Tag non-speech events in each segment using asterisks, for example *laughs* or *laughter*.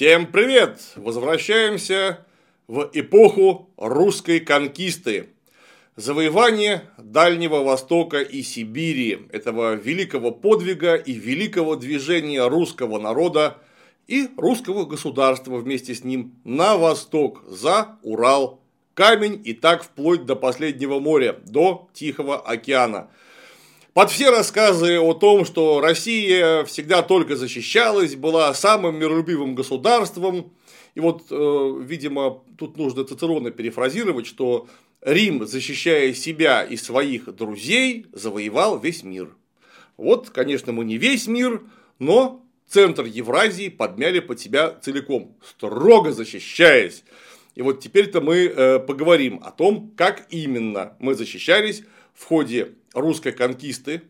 Всем привет! Возвращаемся в эпоху русской конкисты. Завоевание Дальнего Востока и Сибири, этого великого подвига и великого движения русского народа и русского государства вместе с ним на восток, за Урал, камень и так вплоть до последнего моря, до Тихого океана – под все рассказы о том, что Россия всегда только защищалась, была самым миролюбивым государством, и вот, э, видимо, тут нужно Цицерона перефразировать, что Рим, защищая себя и своих друзей, завоевал весь мир. Вот, конечно, мы не весь мир, но центр Евразии подмяли под себя целиком, строго защищаясь. И вот теперь-то мы э, поговорим о том, как именно мы защищались в ходе русской конкисты,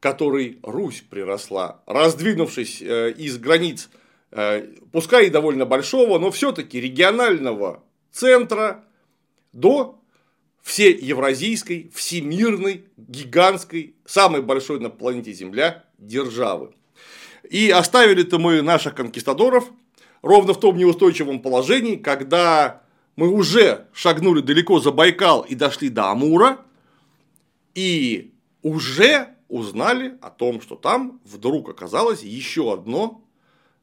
которой Русь приросла, раздвинувшись э, из границ, э, пускай и довольно большого, но все-таки регионального центра до всей евразийской, всемирной, гигантской, самой большой на планете Земля державы. И оставили-то мы наших конкистадоров ровно в том неустойчивом положении, когда мы уже шагнули далеко за Байкал и дошли до Амура, и уже узнали о том, что там вдруг оказалось еще одно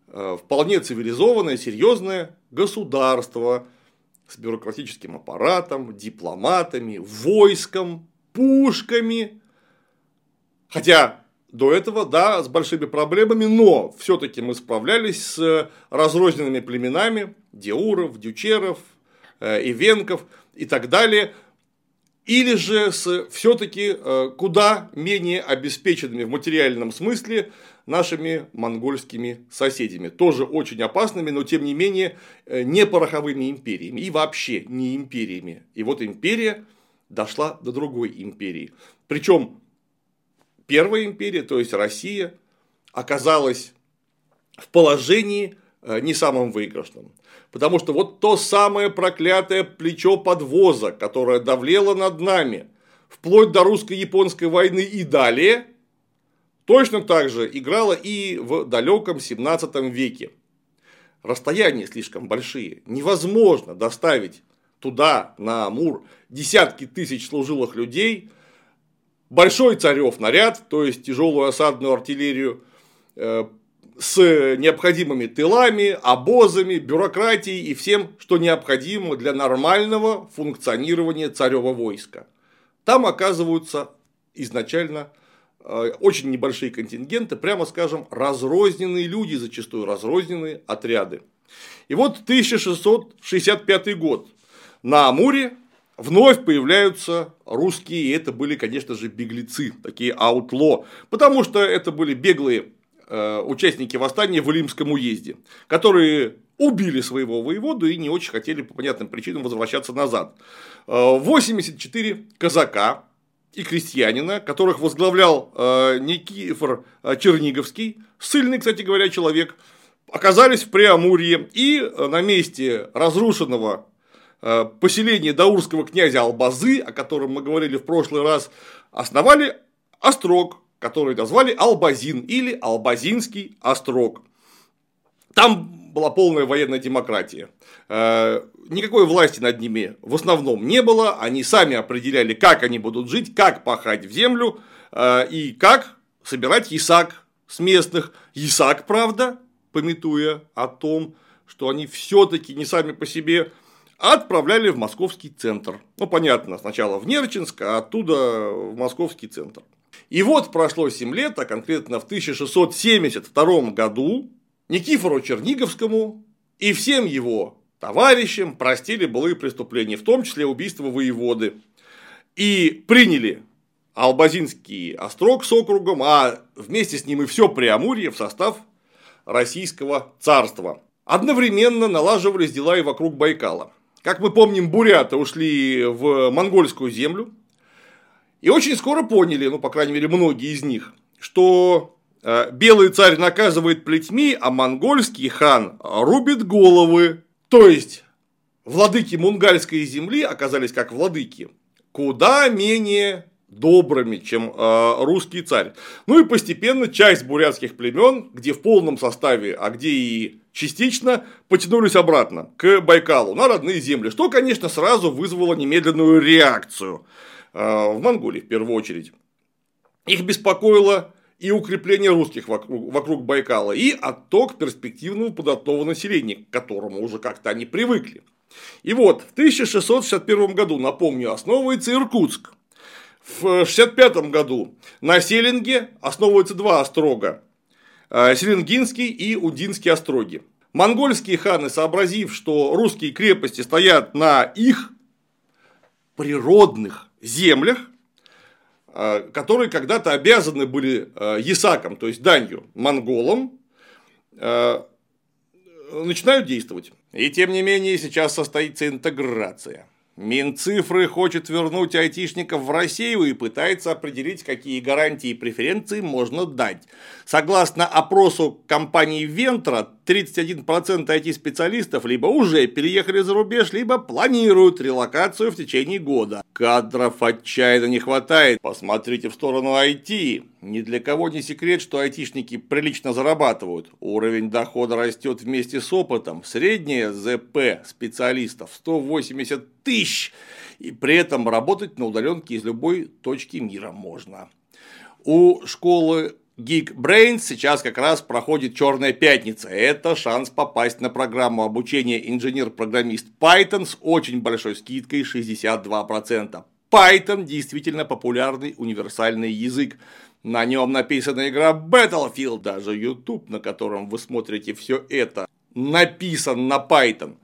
э, вполне цивилизованное, серьезное государство с бюрократическим аппаратом, дипломатами, войском, пушками. Хотя до этого, да, с большими проблемами, но все-таки мы справлялись с разрозненными племенами Деуров, Дючеров, э, Ивенков и так далее – или же с все-таки э, куда менее обеспеченными в материальном смысле нашими монгольскими соседями. Тоже очень опасными, но тем не менее э, не пороховыми империями и вообще не империями. И вот империя дошла до другой империи. Причем первая империя, то есть Россия, оказалась в положении не самым выигрышным. Потому что вот то самое проклятое плечо подвоза, которое давлело над нами, вплоть до русско-японской войны и далее, точно так же играло и в далеком 17 веке. Расстояния слишком большие, невозможно доставить туда, на Амур, десятки тысяч служилых людей, большой царев наряд, то есть тяжелую осадную артиллерию, э, с необходимыми тылами, обозами, бюрократией и всем, что необходимо для нормального функционирования царева войска. Там оказываются изначально э, очень небольшие контингенты, прямо скажем, разрозненные люди, зачастую разрозненные отряды. И вот 1665 год. На Амуре вновь появляются русские, и это были, конечно же, беглецы, такие аутло, потому что это были беглые Э, участники восстания в Илимском уезде, которые убили своего воеводу и не очень хотели по понятным причинам возвращаться назад. 84 э, казака и крестьянина, которых возглавлял э, Никифор Черниговский, сильный, кстати говоря, человек, оказались в Преамурье и на месте разрушенного поселения даурского князя Албазы, о котором мы говорили в прошлый раз, основали острог, который назвали Албазин или Албазинский острог. Там была полная военная демократия. Э, никакой власти над ними в основном не было. Они сами определяли, как они будут жить, как пахать в землю э, и как собирать ясак с местных. Ясак, правда, пометуя о том, что они все-таки не сами по себе отправляли в московский центр. Ну, понятно, сначала в Нерчинск, а оттуда в московский центр. И вот прошло 7 лет, а конкретно в 1672 году Никифору Черниговскому и всем его товарищам простили былые преступления, в том числе убийство воеводы, и приняли Албазинский острог с округом, а вместе с ним и все Преамурье в состав Российского царства. Одновременно налаживались дела и вокруг Байкала. Как мы помним, буряты ушли в монгольскую землю, и очень скоро поняли, ну, по крайней мере, многие из них, что э, белый царь наказывает плетьми, а монгольский хан рубит головы. То есть, владыки мунгальской земли оказались как владыки куда менее добрыми, чем э, русский царь. Ну и постепенно часть бурятских племен, где в полном составе, а где и частично потянулись обратно к Байкалу на родные земли, что, конечно, сразу вызвало немедленную реакцию в Монголии в первую очередь. Их беспокоило и укрепление русских вокруг, вокруг Байкала, и отток перспективного податного населения, к которому уже как-то они привыкли. И вот, в 1661 году, напомню, основывается Иркутск. В 1965 году на Селинге основываются два острога Э, Селенгинский и Удинский остроги. Монгольские ханы, сообразив, что русские крепости стоят на их природных землях, э, которые когда-то обязаны были э, ясакам, то есть данью, монголам, начинают действовать. И тем не менее сейчас состоится интеграция. Минцифры хочет вернуть айтишников в Россию и пытается определить, какие гарантии и преференции можно дать. Согласно опросу компании Вентра, 31% IT-специалистов либо уже переехали за рубеж, либо планируют релокацию в течение года. Кадров отчаянно не хватает. Посмотрите в сторону IT. Ни для кого не секрет, что айтишники прилично зарабатывают. Уровень дохода растет вместе с опытом. Средняя ЗП специалистов 180 тысяч. И при этом работать на удаленке из любой точки мира можно. У школы Geekbrains сейчас как раз проходит Черная пятница. Это шанс попасть на программу обучения инженер-программист Python с очень большой скидкой 62%. Python действительно популярный универсальный язык. На нем написана игра Battlefield, даже YouTube, на котором вы смотрите все это, написан на Python.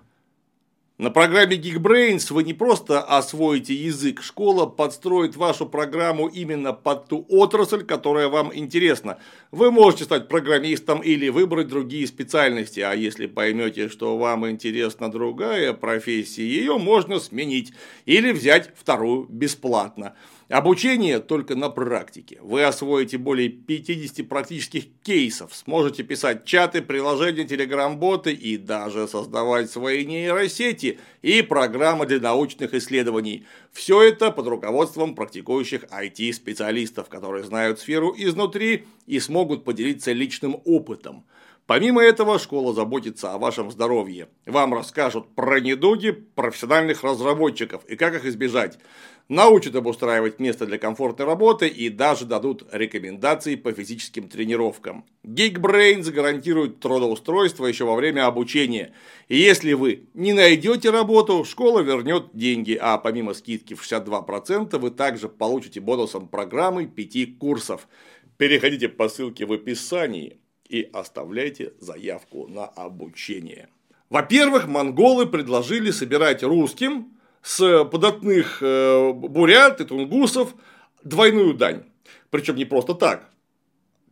На программе Geekbrains вы не просто освоите язык, школа подстроит вашу программу именно под ту отрасль, которая вам интересна. Вы можете стать программистом или выбрать другие специальности, а если поймете, что вам интересна другая профессия, ее можно сменить или взять вторую бесплатно. Обучение только на практике. Вы освоите более 50 практических кейсов, сможете писать чаты, приложения, телеграм-боты и даже создавать свои нейросети и программы для научных исследований. Все это под руководством практикующих IT-специалистов, которые знают сферу изнутри и смогут поделиться личным опытом. Помимо этого, школа заботится о вашем здоровье. Вам расскажут про недуги профессиональных разработчиков и как их избежать. Научат обустраивать место для комфортной работы и даже дадут рекомендации по физическим тренировкам. Geekbrains гарантирует трудоустройство еще во время обучения. И если вы не найдете работу, школа вернет деньги, а помимо скидки в 62% вы также получите бонусом программы 5 курсов. Переходите по ссылке в описании и оставляйте заявку на обучение. Во-первых, монголы предложили собирать русским с податных э, бурят и тунгусов двойную дань. Причем не просто так.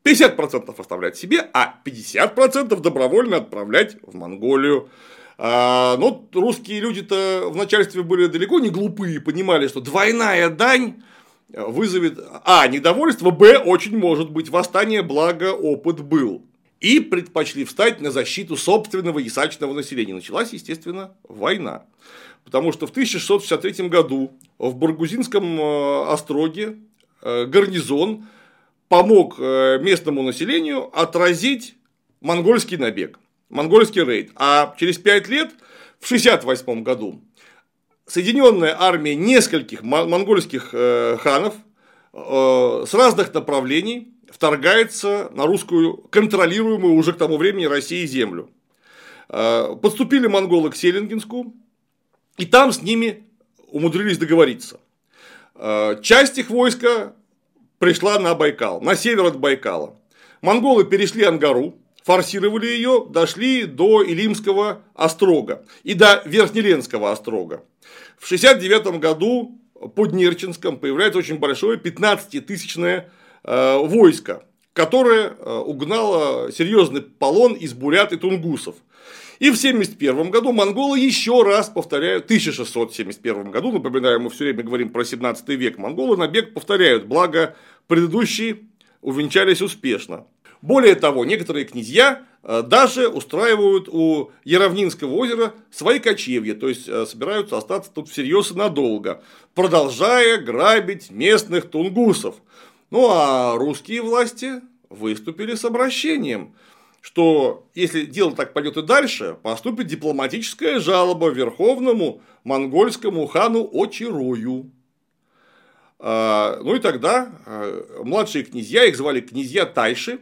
50% оставлять себе, а 50% добровольно отправлять в Монголию. А, но русские люди-то в начальстве были далеко не глупые, понимали, что двойная дань вызовет А. Недовольство, Б. Очень может быть восстание, благо опыт был. И предпочли встать на защиту собственного ясачного населения. Началась, естественно, война. Потому что в 1663 году в Баргузинском э, остроге э, гарнизон помог э, местному населению отразить монгольский набег, монгольский рейд. А через пять лет, в 1968 году, Соединенная армия нескольких монгольских ханов с разных направлений вторгается на русскую контролируемую уже к тому времени России землю. Подступили монголы к Селингинску, и там с ними умудрились договориться. Часть их войска пришла на Байкал, на север от Байкала. Монголы перешли Ангару, форсировали ее, дошли до Илимского острога и до Верхнеленского острога. В 69 году под Нерчинском появляется очень большое 15-тысячное э, войско, которое э, угнало серьезный полон из бурят и тунгусов. И в 1971 году монголы еще раз повторяют, в 1671 году, напоминаю, мы все время говорим про 17 век, монголы набег повторяют, благо предыдущие увенчались успешно. Более того, некоторые князья э, даже устраивают у Яровнинского озера свои кочевья, то есть э, собираются остаться тут всерьез и надолго, продолжая грабить местных тунгусов. Ну а русские власти выступили с обращением. Что если дело так пойдет и дальше, поступит дипломатическая жалоба верховному монгольскому хану Очирою. А, ну и тогда а, младшие князья, их звали князья Тайши,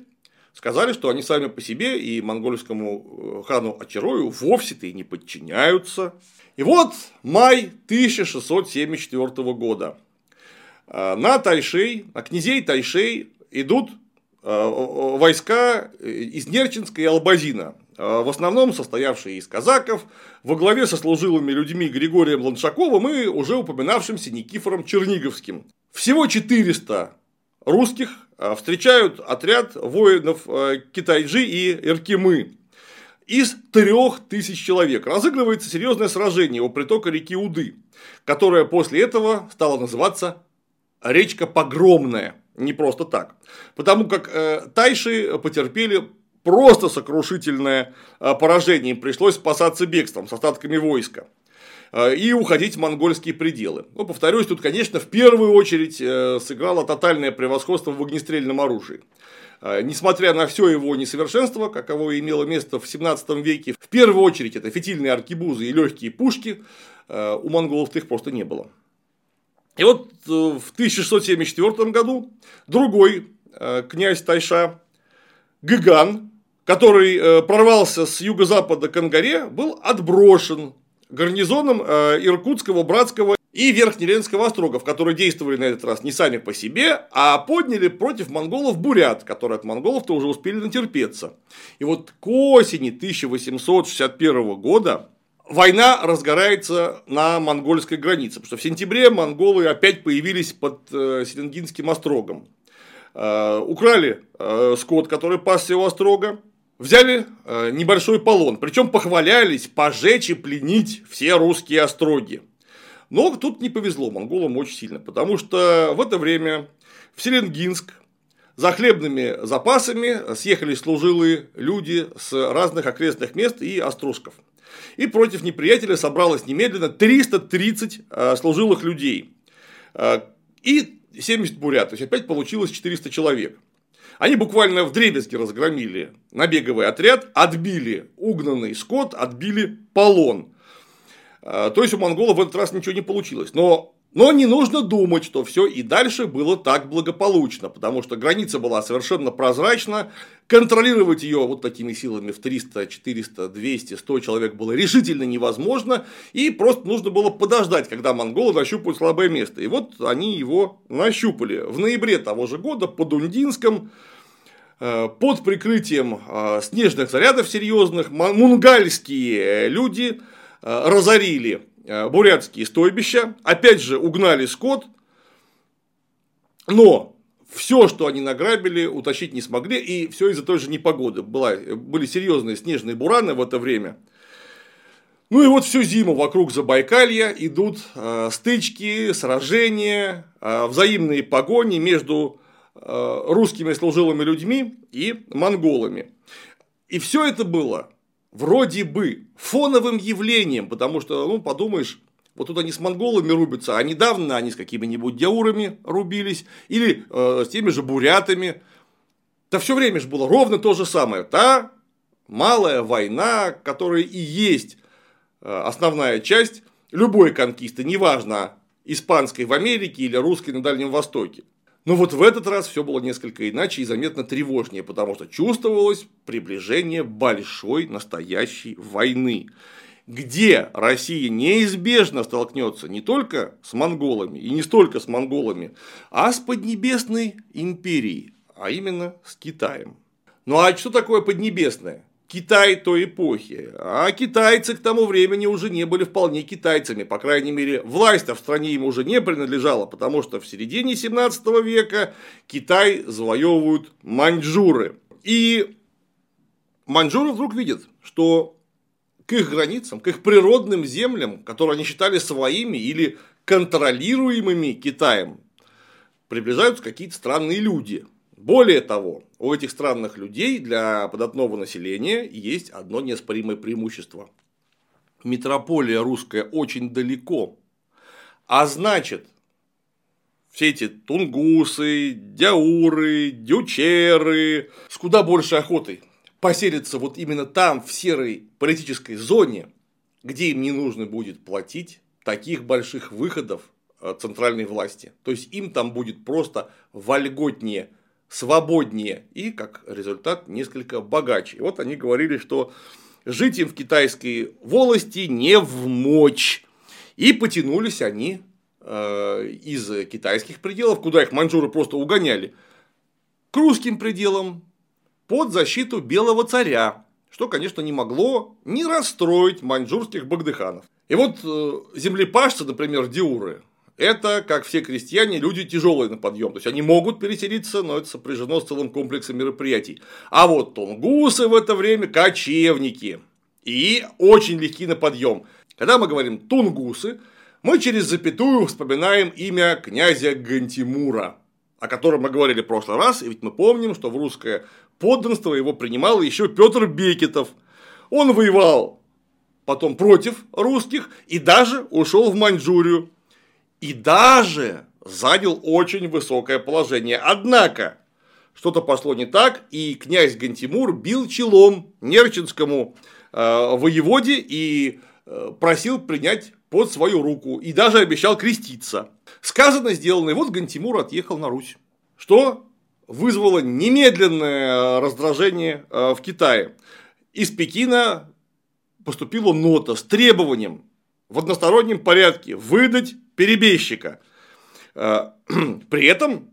сказали, что они сами по себе и монгольскому э, хану Очарою вовсе-то и не подчиняются. И вот май 1674 года. А, на Тайшей, на князей Тайшей идут войска из Нерчинска и Албазина, э, в основном состоявшие из казаков, во главе со служилыми людьми Григорием Ланшаковым и уже упоминавшимся Никифором Черниговским. Всего 400 русских э, встречают отряд воинов Китайджи и Иркимы. Из трех тысяч человек разыгрывается серьезное сражение у притока реки Уды, которое после этого стало называться речка Погромная не просто так. Потому как э, тайши потерпели просто сокрушительное э, поражение, им пришлось спасаться бегством с остатками войска э, и уходить в монгольские пределы. Ну, повторюсь, тут, конечно, в первую очередь э, сыграло тотальное превосходство в огнестрельном оружии. Несмотря на все его несовершенство, каково имело место в 17 веке, в первую очередь это фитильные аркебузы и легкие пушки, у монголов их просто не было. И вот э, в 1674 году другой э, князь Тайша, Гыган, который э, прорвался с юго-запада к Ангаре, был отброшен гарнизоном Иркутского, Братского и Верхнеленского острогов, которые действовали на этот раз не сами по себе, а подняли против монголов бурят, которые от монголов-то уже успели натерпеться. И вот к осени 1861 года война разгорается на монгольской границе, потому что в сентябре монголы опять появились под э, Селенгинским острогом. Э, украли э, скот, который пасся у острога, взяли небольшой полон, причем похвалялись пожечь и пленить все русские остроги. Но тут не повезло монголам очень сильно, потому что в это время в Селенгинск за хлебными запасами съехали служилые люди с разных окрестных мест и острожков – и против неприятеля собралось немедленно 330 э, служилых людей э, и 70 бурят, то есть опять получилось 400 человек. Они буквально в дребезги разгромили набеговый отряд, отбили угнанный скот, отбили полон. Э, то есть у монголов в этот раз ничего не получилось. Но но не нужно думать, что все и дальше было так благополучно, потому что граница была совершенно прозрачна, контролировать ее вот такими силами в 300, 400, 200, 100 человек было решительно невозможно, и просто нужно было подождать, когда монголы нащупают слабое место. И вот они его нащупали. В ноябре того же года под Ундинском э, под прикрытием э, снежных зарядов серьезных мунгальские люди э, разорили Э, бурятские стойбища, опять же угнали скот, но все, что они награбили, утащить не смогли, и все из-за той же непогоды. Была, были серьезные снежные бураны в это время. Ну и вот всю зиму вокруг Забайкалья идут э, стычки, сражения, э, взаимные погони между э, русскими служилыми людьми и монголами. И все это было вроде бы фоновым явлением, потому что, ну, подумаешь, вот тут они с монголами рубятся, а недавно они с какими-нибудь дяурами рубились, или э, с теми же бурятами. Да все время же было ровно то же самое. Та малая война, которая и есть э, основная часть любой конкисты, неважно, испанской в Америке или русской на Дальнем Востоке. Но вот в этот раз все было несколько иначе и заметно тревожнее, потому что чувствовалось приближение большой настоящей войны, где Россия неизбежно столкнется не только с монголами и не столько с монголами, а с Поднебесной империей, а именно с Китаем. Ну а что такое Поднебесная? Китай той эпохи. А китайцы к тому времени уже не были вполне китайцами. По крайней мере, власть в стране им уже не принадлежала, потому что в середине 17 века Китай завоевывают маньчжуры. И маньчжуры вдруг видят, что к их границам, к их природным землям, которые они считали своими или контролируемыми Китаем, приближаются какие-то странные люди. Более того, у этих странных людей для податного населения есть одно неоспоримое преимущество. Метрополия русская очень далеко. А значит, все эти тунгусы, дяуры, дючеры с куда большей охотой поселятся вот именно там, в серой политической зоне, где им не нужно будет платить таких больших выходов э, центральной власти. То есть им там будет просто вольготнее, свободнее и, как результат, несколько богаче. И вот они говорили, что жить им в китайской волости не в мочь. И потянулись они э, из китайских пределов, куда их маньчжуры просто угоняли, к русским пределам под защиту белого царя, что, конечно, не могло не расстроить маньчжурских багдыханов. И вот э, землепашцы, например, диуры, это, как все крестьяне, люди тяжелые на подъем. То есть они могут переселиться, но это сопряжено с целым комплексом мероприятий. А вот тунгусы в это время кочевники. И очень легки на подъем. Когда мы говорим тунгусы, мы через запятую вспоминаем имя князя Гантимура, о котором мы говорили в прошлый раз, и ведь мы помним, что в русское подданство его принимал еще Петр Бекетов. Он воевал потом против русских и даже ушел в Маньчжурию. И даже занял очень высокое положение. Однако, что-то пошло не так, и князь Гантимур бил челом Нерчинскому э, воеводе и э, просил принять под свою руку и даже обещал креститься. Сказано, сделано, и вот Гантимур отъехал на Русь. Что вызвало немедленное раздражение э, в Китае. Из Пекина поступила нота с требованием в одностороннем порядке выдать перебежчика. Э, *clears throat* при этом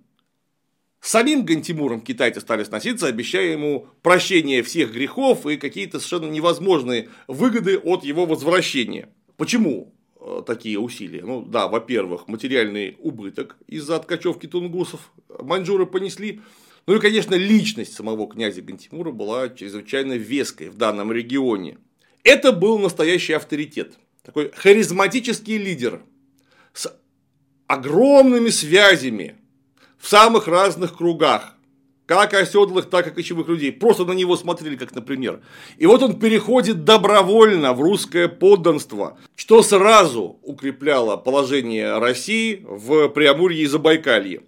самим Гантимуром китайцы стали сноситься, обещая ему прощение всех грехов и какие-то совершенно невозможные выгоды от его возвращения. Почему э, такие усилия? Ну да, во-первых, материальный убыток из-за откачевки тунгусов маньчжуры понесли. Ну и, конечно, личность самого князя Гантимура была чрезвычайно веской в данном регионе. Это был настоящий авторитет, такой харизматический лидер с огромными связями в самых разных кругах, как оседлых, так и кочевых людей. Просто на него смотрели, как например. И вот он переходит добровольно в русское подданство, что сразу укрепляло положение России в Преамурье и Забайкалье.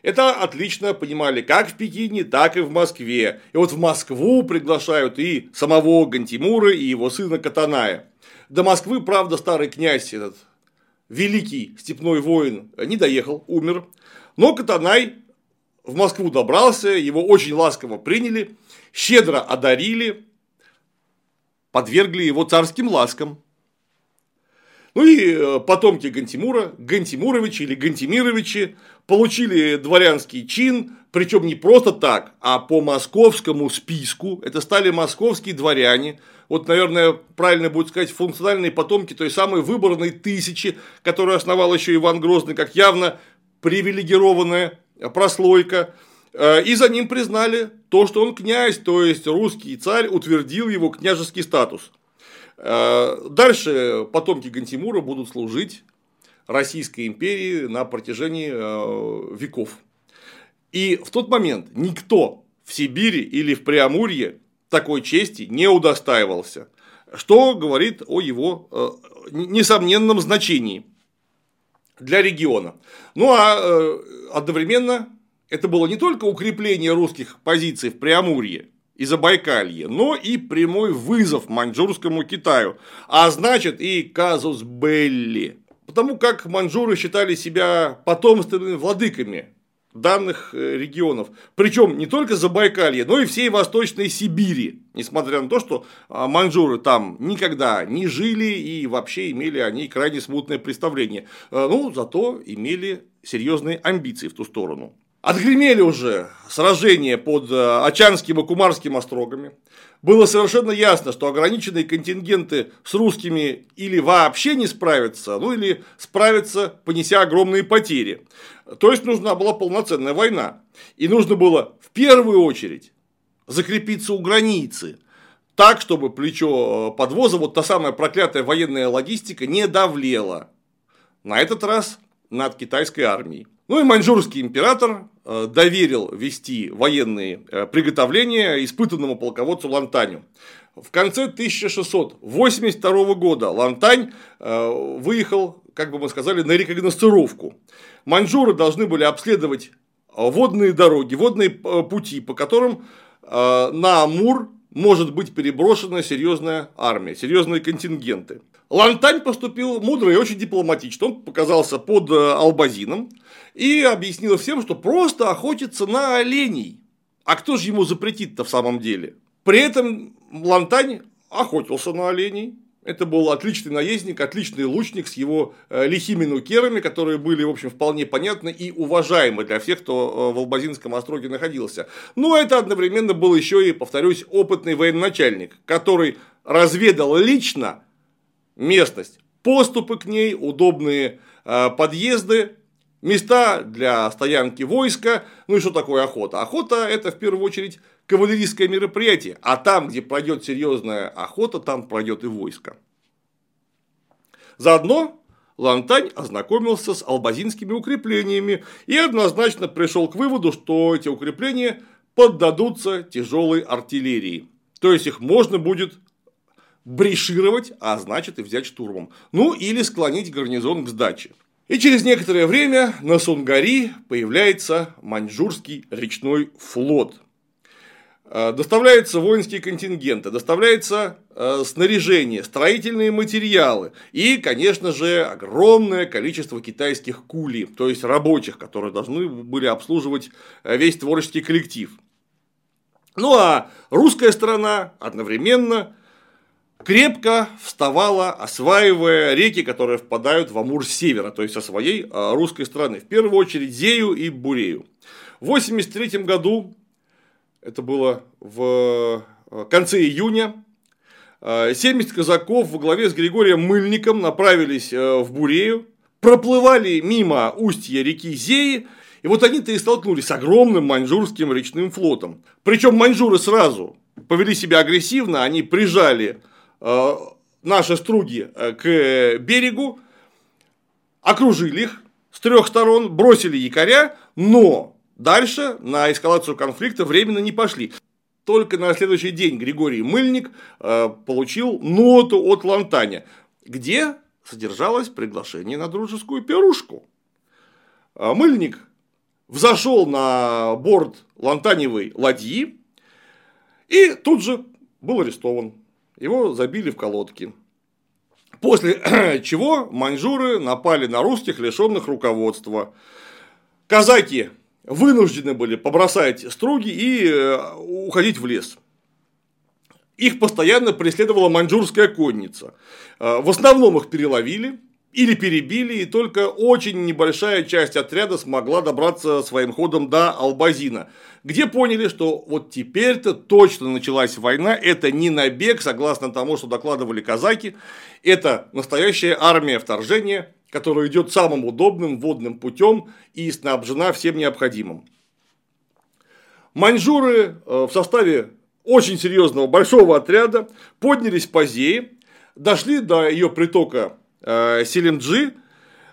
Это отлично понимали как в Пекине, так и в Москве. И вот в Москву приглашают и самого Гантимура, и его сына Катаная. До Москвы, правда, старый князь, этот великий степной воин, не доехал, умер. Но Катанай в Москву добрался, его очень ласково приняли, щедро одарили, подвергли его царским ласкам. Ну и э, потомки Гантимура, Гантимуровичи или Гантимировичи получили дворянский чин, причем не просто так, а по московскому списку. Это стали московские дворяне. Вот, наверное, правильно будет сказать, функциональные потомки той самой выборной тысячи, которую основал еще Иван Грозный, как явно привилегированная прослойка. Э, и за ним признали то, что он князь, то есть русский царь утвердил его княжеский статус. Э, дальше потомки Гантимура будут служить Российской империи на протяжении э, веков. И в тот момент никто в Сибири или в Преамурье такой чести не удостаивался, что говорит о его э, несомненном значении для региона. Ну а одновременно это было не только укрепление русских позиций в Преамурье, и Забайкалье, но и прямой вызов маньчжурскому Китаю, а значит и казус Белли. Потому как маньчжуры считали себя потомственными владыками данных э, регионов. Причем не только Забайкалье, но и всей Восточной Сибири. Несмотря на то, что а, маньчжуры там никогда не жили и вообще имели они крайне смутное представление. Э, ну, зато имели серьезные амбиции в ту сторону. Отгремели уже сражения под э, Очанским и Кумарским острогами. Было совершенно ясно, что ограниченные контингенты с русскими или вообще не справятся, ну или справятся, понеся огромные потери. То есть нужна была полноценная война. И нужно было в первую очередь закрепиться у границы, так, чтобы плечо э, подвоза, вот та самая проклятая военная логистика, не давлела. На этот раз над китайской армией. Ну и маньчжурский император э, доверил вести военные э, приготовления испытанному полководцу Лантаню. В конце 1682 года Лантань э, выехал, как бы мы сказали, на рекогностировку. Маньчжуры должны были обследовать водные дороги, водные пути, по которым на Амур может быть переброшена серьезная армия, серьезные контингенты. Лантань поступил мудро и очень дипломатично. Он показался под э, Албазином и объяснил всем, что просто охотится на оленей. А кто же ему запретит-то в самом деле? При этом Лантань охотился на оленей, это был отличный наездник, отличный лучник с его э, лихими нукерами, которые были, в общем, вполне понятны и уважаемы для всех, кто э, в Албазинском остроге находился. Но это одновременно был еще и, повторюсь, опытный военачальник, который разведал лично местность, поступы к ней, удобные э, подъезды, места для стоянки войска. Ну и что такое охота? Охота – это в первую очередь кавалерийское мероприятие, а там, где пройдет серьезная охота, там пройдет и войско. Заодно Лантань ознакомился с албазинскими укреплениями и однозначно пришел к выводу, что эти укрепления поддадутся тяжелой артиллерии. То есть их можно будет брешировать, а значит и взять штурмом. Ну или склонить гарнизон к сдаче. И через некоторое время на Сунгари появляется маньчжурский речной флот, Э, доставляются воинские контингенты, доставляется э, снаряжение, строительные материалы и, конечно же, огромное количество китайских кули, то есть рабочих, которые должны были обслуживать э, весь творческий коллектив. Ну а русская сторона одновременно крепко вставала, осваивая реки, которые впадают в Амур с севера, то есть со своей русской стороны, в первую очередь Зею и Бурею. В 1983 году это было в э, конце июня, 70 э, казаков во главе с Григорием Мыльником направились в Бурею, проплывали мимо устья реки Зеи, и вот они-то и столкнулись с огромным маньчжурским речным флотом. Причем маньчжуры сразу повели себя агрессивно, они прижали наши струги к берегу, окружили их с трех сторон, бросили якоря, но Дальше на эскалацию конфликта временно не пошли. Только на следующий день Григорий Мыльник э, получил ноту от Лантаня, где содержалось приглашение на дружескую пирушку. Мыльник взошел на борт Лантаневой ладьи и тут же был арестован. Его забили в колодки. После *clears throat* чего маньчжуры напали на русских, лишенных руководства. Казаки вынуждены были побросать струги и э, уходить в лес. Их постоянно преследовала маньчжурская конница. Э, в основном их переловили или перебили, и только очень небольшая часть отряда смогла добраться своим ходом до Албазина, где поняли, что вот теперь-то точно началась война, это не набег, согласно тому, что докладывали казаки, это настоящая армия вторжения, которая идет самым удобным водным путем и снабжена всем необходимым. Маньчжуры э, в составе очень серьезного большого отряда поднялись по Зее, дошли до ее притока Селимджи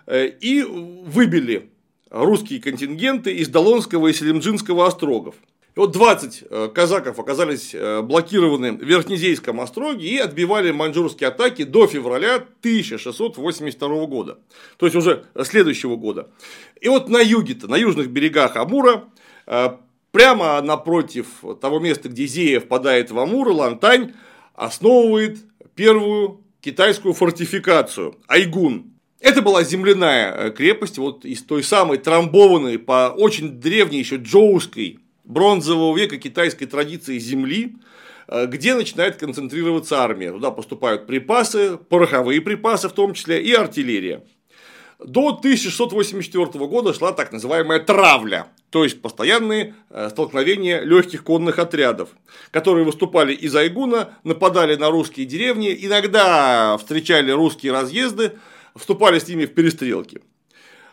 э, и выбили русские контингенты из Долонского и Селимджинского острогов. И вот 20 э, казаков оказались э, блокированы в Верхнезейском остроге и отбивали маньчжурские атаки до февраля 1682 года. То есть уже следующего года. И вот на юге-то, на южных берегах Амура, э, прямо напротив того места, где Зея впадает в Амур, Лантань основывает первую китайскую фортификацию – Айгун. Это была земляная крепость, вот из той самой трамбованной по очень древней еще джоуской бронзового века китайской традиции земли, э, где начинает концентрироваться армия. Туда поступают припасы, пороховые припасы в том числе и артиллерия. До 1684 года шла так называемая травля, то есть постоянные э, столкновения легких конных отрядов, которые выступали из Айгуна, нападали на русские деревни, иногда встречали русские разъезды, вступали с ними в перестрелки.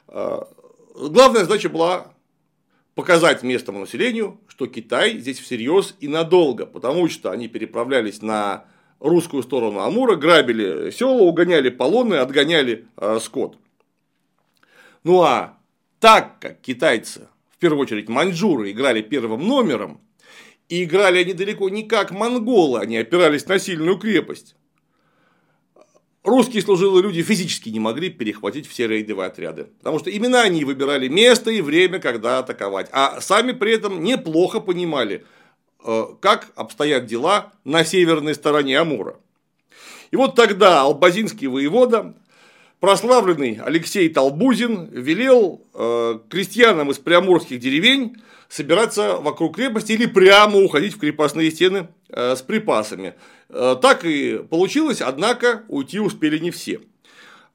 Э, главная задача была показать местному населению, что Китай здесь всерьез и надолго, потому что они переправлялись на русскую сторону Амура, грабили села, угоняли полоны, отгоняли э, скот. Ну а так как китайцы, в первую очередь маньчжуры, играли первым номером, и играли они далеко не как монголы, они опирались на сильную крепость, русские служилые люди физически не могли перехватить все рейдовые отряды. Потому что именно они выбирали место и время, когда атаковать. А сами при этом неплохо понимали, э, как обстоят дела на северной стороне Амура. И вот тогда албазинский воевода, прославленный Алексей Толбузин, велел э, крестьянам из приамурских деревень собираться вокруг крепости или прямо уходить в крепостные стены с припасами. Так и получилось, однако уйти успели не все.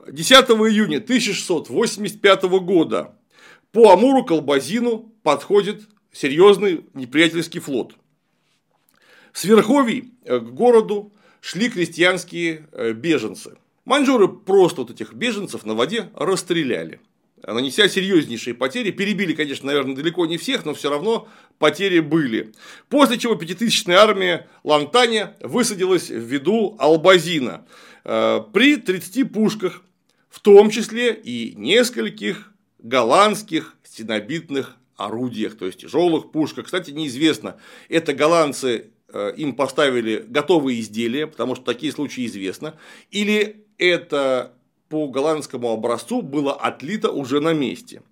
10 июня 1685 года по Амуру Колбазину подходит серьезный неприятельский флот. С Верховий э, к городу шли крестьянские э, беженцы. Маньчжуры просто вот этих беженцев на воде расстреляли. Нанеся серьезнейшие потери, перебили, конечно, наверное, далеко не всех, но все равно потери были. После чего пятитысячная армия Лантаня высадилась в виду Албазина э, при 30 пушках, в том числе и нескольких голландских стенобитных орудиях, то есть тяжелых пушках. Кстати, неизвестно, это голландцы э, им поставили готовые изделия, потому что такие случаи известно, или это по голландскому образцу было отлито уже на месте.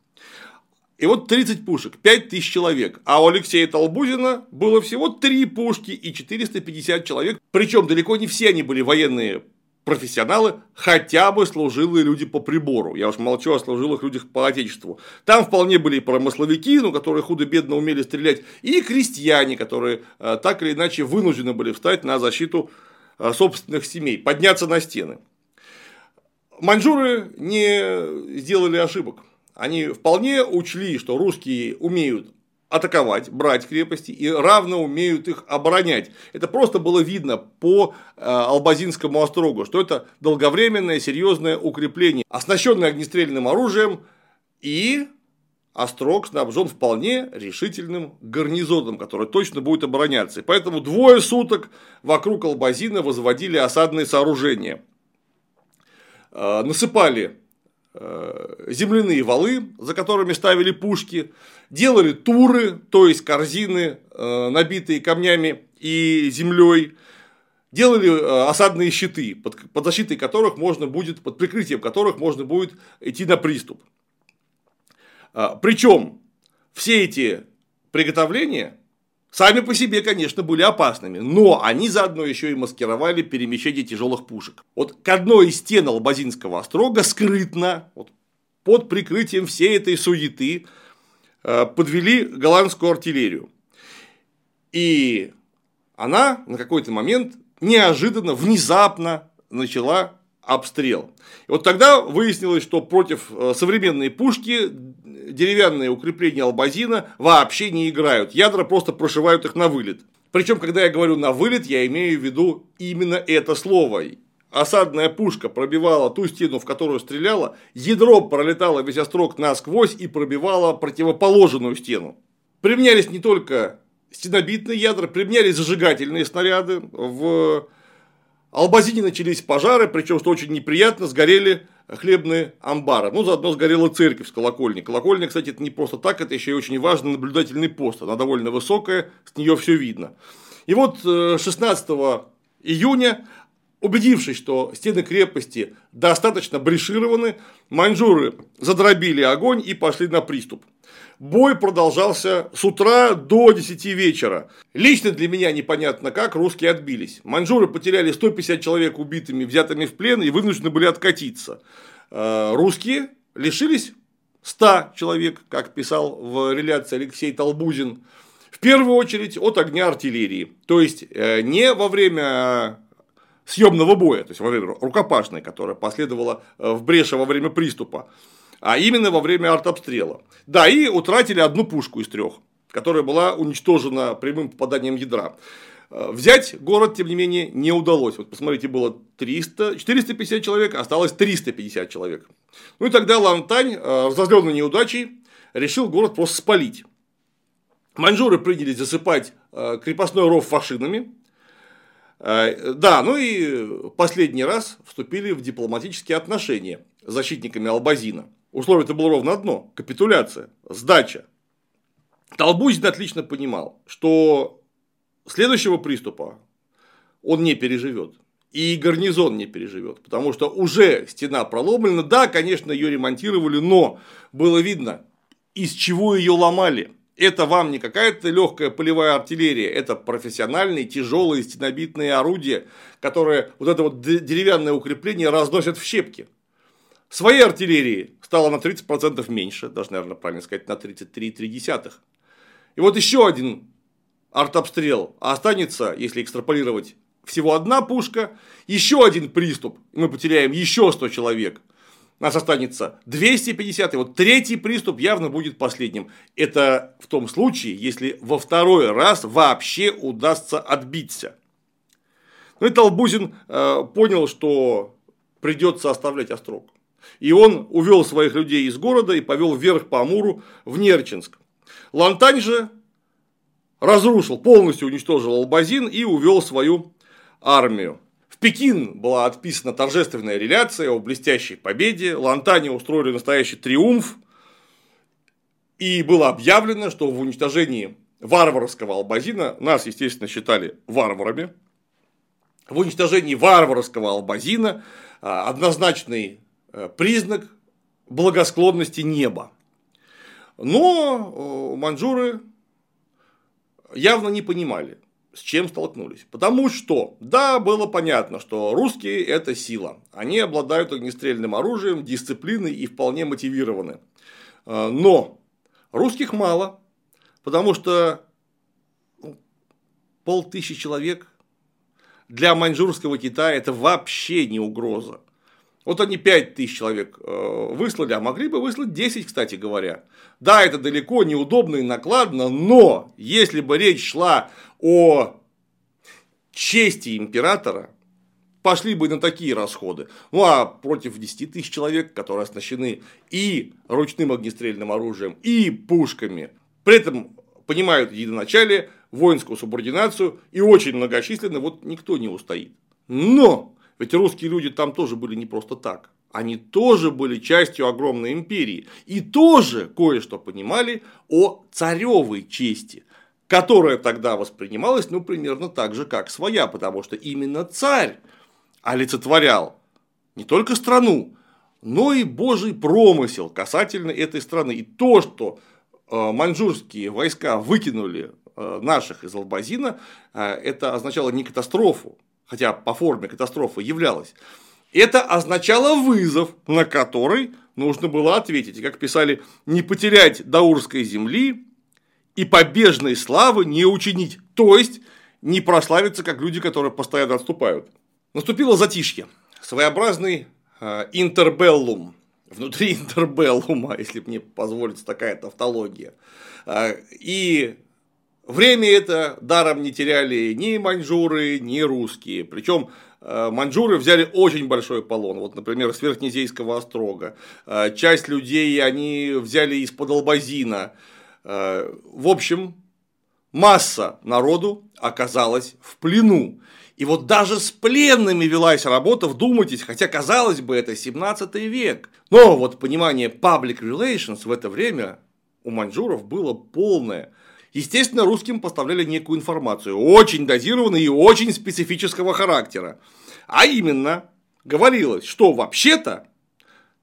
И вот 30 пушек, 5000 человек, а у Алексея Толбузина было всего 3 пушки и 450 человек, причем далеко не все они были военные профессионалы, хотя бы служилые люди по прибору. Я уж молчу о служилых людях по отечеству. Там вполне были и промысловики, ну, которые худо-бедно умели стрелять, и крестьяне, которые э, так или иначе вынуждены были встать на защиту э, собственных семей, подняться на стены. Маньчжуры не сделали ошибок. Они вполне учли, что русские умеют атаковать, брать крепости и равно умеют их оборонять. Это просто было видно по э, Албазинскому острогу, что это долговременное серьезное укрепление, оснащенное огнестрельным оружием и Острог снабжен вполне решительным гарнизоном, который точно будет обороняться. И поэтому двое суток вокруг Албазина возводили осадные сооружения. Э, насыпали Э, земляные валы, за которыми ставили пушки, делали туры, то есть корзины, э, набитые камнями и землей, делали осадные щиты, под защитой которых можно будет, под прикрытием которых можно будет идти на приступ. Причем все эти приготовления Сами по себе, конечно, были опасными, но они заодно еще и маскировали перемещение тяжелых пушек. Вот к одной из стен Албазинского острога скрытно, вот, под прикрытием всей этой суеты, э, подвели голландскую артиллерию. И она на какой-то момент неожиданно, внезапно начала обстрел. И вот тогда выяснилось, что против э, современной пушки деревянные укрепления Албазина вообще не играют. Ядра просто прошивают их на вылет. Причем, когда я говорю на вылет, я имею в виду именно это слово. Осадная пушка пробивала ту стену, в которую стреляла, ядро пролетало весь острог насквозь и пробивало противоположную стену. Применялись не только стенобитные ядра, применялись зажигательные снаряды. В Албазине начались пожары, причем, что очень неприятно, сгорели хлебные амбары. Ну, заодно сгорела церковь с колокольни. Колокольня, кстати, это не просто так, это еще и очень важный наблюдательный пост. Она довольно высокая, с нее все видно. И вот 16 э, июня, убедившись, что стены крепости достаточно брешированы, маньчжуры задробили огонь и пошли на приступ. Бой продолжался с утра до 10 вечера. Лично для меня непонятно как русские отбились. Маньчжуры потеряли 150 человек убитыми, взятыми в плен и вынуждены были откатиться. Э, русские лишились 100 человек, как писал в реляции Алексей Толбузин. В первую очередь от огня артиллерии. То есть э, не во время съемного боя, то есть во время рукопашной, которая последовала э, в Бреше во время приступа, а именно во время артобстрела. Да, и утратили одну пушку из трех, которая была уничтожена прямым попаданием ядра. Э, взять город, тем не менее, не удалось. Вот посмотрите, было 300, 450 человек, осталось 350 человек. Ну и тогда Лантань, э, разозленный неудачей, решил город просто спалить. Маньчжуры принялись засыпать э, крепостной ров фашинами. Да, ну и последний раз вступили в дипломатические отношения с защитниками Албазина. Условие-то было ровно одно – капитуляция, сдача. Толбузин отлично понимал, что следующего приступа он не переживет. И гарнизон не переживет, потому что уже стена проломлена. Да, конечно, ее ремонтировали, но было видно, из чего ее ломали. Это вам не какая-то легкая полевая артиллерия, это профессиональные тяжелые стенобитные орудия, которые вот это вот деревянное укрепление разносят в щепки. Своей артиллерии стало на 30% меньше, даже, наверное, правильно сказать, на 33,3. И вот еще один артобстрел, а останется, если экстраполировать, всего одна пушка, еще один приступ, мы потеряем еще 100 человек. Нас останется 250, и вот третий приступ явно будет последним. Это в том случае, если во второй раз вообще удастся отбиться. Ну и Толбузин э, понял, что придется оставлять Острог. И он увел своих людей из города и повел вверх по Амуру в Нерчинск. Лантань же разрушил, полностью уничтожил Албазин и увел свою армию. В Пекин была отписана торжественная реляция о блестящей победе, Лантане устроили настоящий триумф, и было объявлено, что в уничтожении варварского Албазина нас, естественно, считали варварами. В уничтожении варварского Албазина а, однозначный признак благосклонности неба. Но манжуры явно не понимали, с чем столкнулись. Потому что, да, было понятно, что русские – это сила. Они обладают огнестрельным оружием, дисциплиной и вполне мотивированы. Э, но русских мало, потому что ну, полтысячи человек для маньчжурского Китая – это вообще не угроза. Вот они 5 тысяч человек э, выслали, а могли бы выслать 10, кстати говоря. Да, это далеко, неудобно и накладно, но если бы речь шла о чести императора, пошли бы на такие расходы. Ну а против 10 тысяч человек, которые оснащены и ручным огнестрельным оружием, и пушками, при этом понимают единоначалие, воинскую субординацию и очень многочисленны, вот никто не устоит. Но ведь русские люди там тоже были не просто так. Они тоже были частью огромной империи. И тоже кое-что понимали о царевой чести, которая тогда воспринималась, ну, примерно так же, как своя, потому что именно царь олицетворял не только страну, но и божий промысел касательно этой страны. И то, что э, маньчжурские войска выкинули э, наших из Албазина, э, это означало не катастрофу, хотя по форме катастрофы являлась, это означало вызов, на который нужно было ответить. И, как писали, не потерять даурской земли и побежной славы не учинить. То есть, не прославиться, как люди, которые постоянно отступают. Наступило затишье. Своеобразный э, интербеллум. Внутри *laughs* интербеллума, если мне позволится такая тавтология. Э, и Время это даром не теряли ни маньчжуры, ни русские. Причем э, маньчжуры взяли очень большой полон. Вот, например, с Верхнезейского острога. Э, часть людей они взяли из-под Албазина. Э, в общем, масса народу оказалась в плену. И вот даже с пленными велась работа, вдумайтесь, хотя казалось бы, это 17 век. Но вот понимание public relations в это время у маньчжуров было полное. Естественно, русским поставляли некую информацию, очень дозированную и очень специфического характера. А именно, говорилось, что вообще-то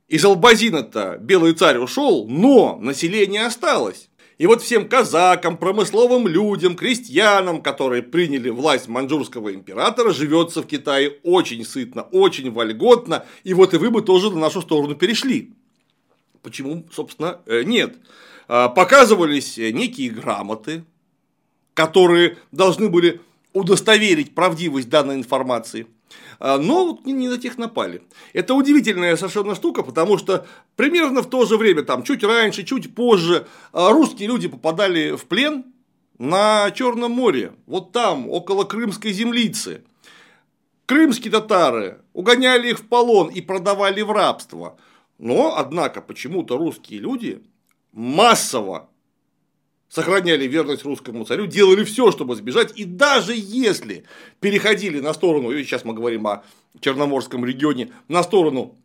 из Албазина-то белый царь ушел, но население осталось. И вот всем казакам, промысловым людям, крестьянам, которые приняли власть маньчжурского императора, живется в Китае очень сытно, очень вольготно, и вот и вы бы тоже на нашу сторону перешли. Почему, собственно, э, нет? А, показывались некие грамоты, которые должны были удостоверить правдивость данной информации. А, но вот не на тех напали. Это удивительная совершенно штука, потому что примерно в то же время, там, чуть раньше, чуть позже, а, русские люди попадали в плен на Черном море, вот там, около Крымской землицы. Крымские татары угоняли их в полон и продавали в рабство. Но, однако, почему-то русские люди массово сохраняли верность русскому царю, делали все, чтобы сбежать, и даже если переходили на сторону, и сейчас мы говорим о Черноморском регионе, на сторону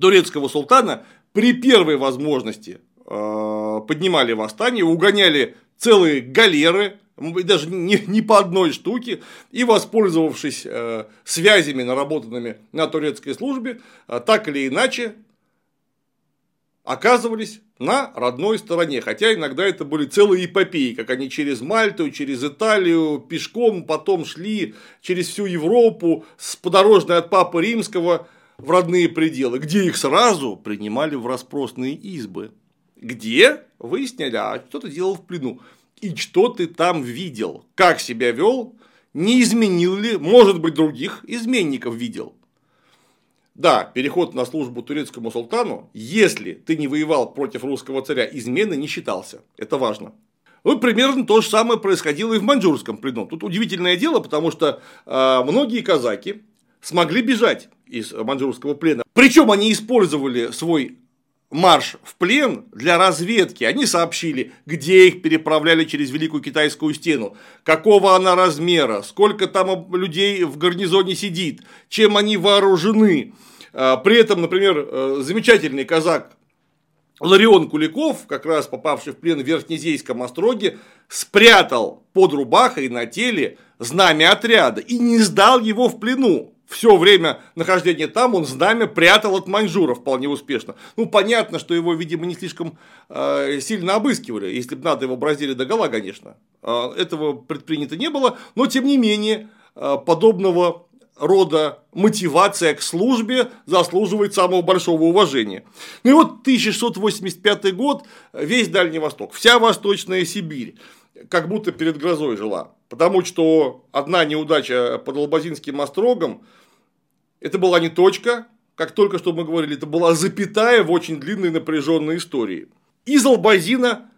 турецкого султана, при первой возможности э, поднимали восстание, угоняли целые галеры, даже не, не по одной штуке, и воспользовавшись э, связями, наработанными на турецкой службе, э, так или иначе оказывались на родной стороне. Хотя иногда это были целые эпопеи, как они через Мальту, через Италию, пешком потом шли через всю Европу с подорожной от Папы Римского в родные пределы, где их сразу принимали в распросные избы. Где? Выясняли, а что ты делал в плену? И что ты там видел? Как себя вел? Не изменил ли? Может быть, других изменников видел? Да, переход на службу турецкому султану, если ты не воевал против русского царя, измены не считался. Это важно. Вот примерно то же самое происходило и в маньчжурском плену. Тут удивительное дело, потому что э, многие казаки смогли бежать из маньчжурского плена. Причем они использовали свой марш в плен для разведки. Они сообщили, где их переправляли через Великую Китайскую стену, какого она размера, сколько там людей в гарнизоне сидит, чем они вооружены. А, при этом, например, э, замечательный казак Ларион Куликов, как раз попавший в плен в Верхнезейском остроге, спрятал под рубахой на теле знамя отряда и не сдал его в плену все время нахождения там он знамя прятал от маньчжура вполне успешно. Ну, понятно, что его, видимо, не слишком э, сильно обыскивали, если бы надо, его бразили до гола, конечно. Э, этого предпринято не было, но, тем не менее, э, подобного рода мотивация к службе заслуживает самого большого уважения. Ну и вот 1685 год, весь Дальний Восток, вся Восточная Сибирь, как будто перед грозой жила. Потому что одна неудача под Албазинским острогом, это была не точка, как только что мы говорили, это была запятая в очень длинной напряженной истории. Из Албазина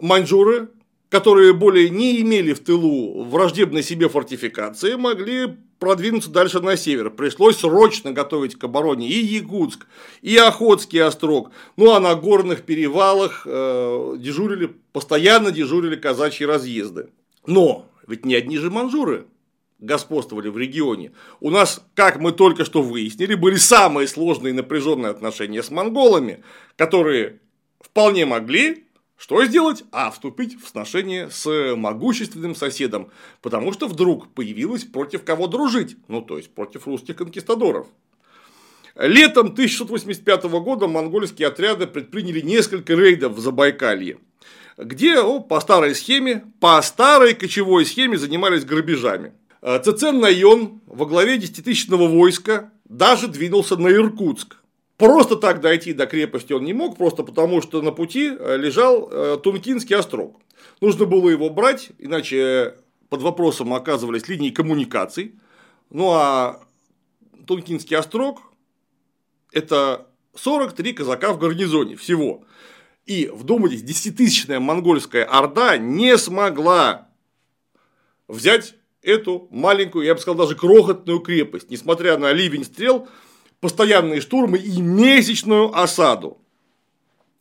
маньчжуры, которые более не имели в тылу враждебной себе фортификации, могли продвинуться дальше на север. Пришлось срочно готовить к обороне и Якутск, и Охотский острог. Ну а на горных перевалах э, дежурили, постоянно дежурили казачьи разъезды. Но ведь не одни же манжуры господствовали в регионе. У нас, как мы только что выяснили, были самые сложные и напряженные отношения с монголами, которые вполне могли что сделать? А вступить в сношение с могущественным соседом, потому что вдруг появилось против кого дружить, ну то есть против русских конкистадоров. Летом 1685 года монгольские отряды предприняли несколько рейдов в Забайкалье где о, по старой схеме, по старой кочевой схеме занимались грабежами. Э, Цецен Найон во главе десятитысячного войска даже двинулся на Иркутск. Просто так дойти до крепости он не мог, просто потому что на пути э, лежал э, Тункинский острог. Нужно было его брать, иначе под вопросом оказывались линии коммуникаций. Ну а Тункинский острог – это 43 казака в гарнизоне всего. И, вдумайтесь, десятитысячная монгольская орда не смогла взять эту маленькую, я бы сказал, даже крохотную крепость, несмотря на ливень стрел, постоянные штурмы и месячную осаду.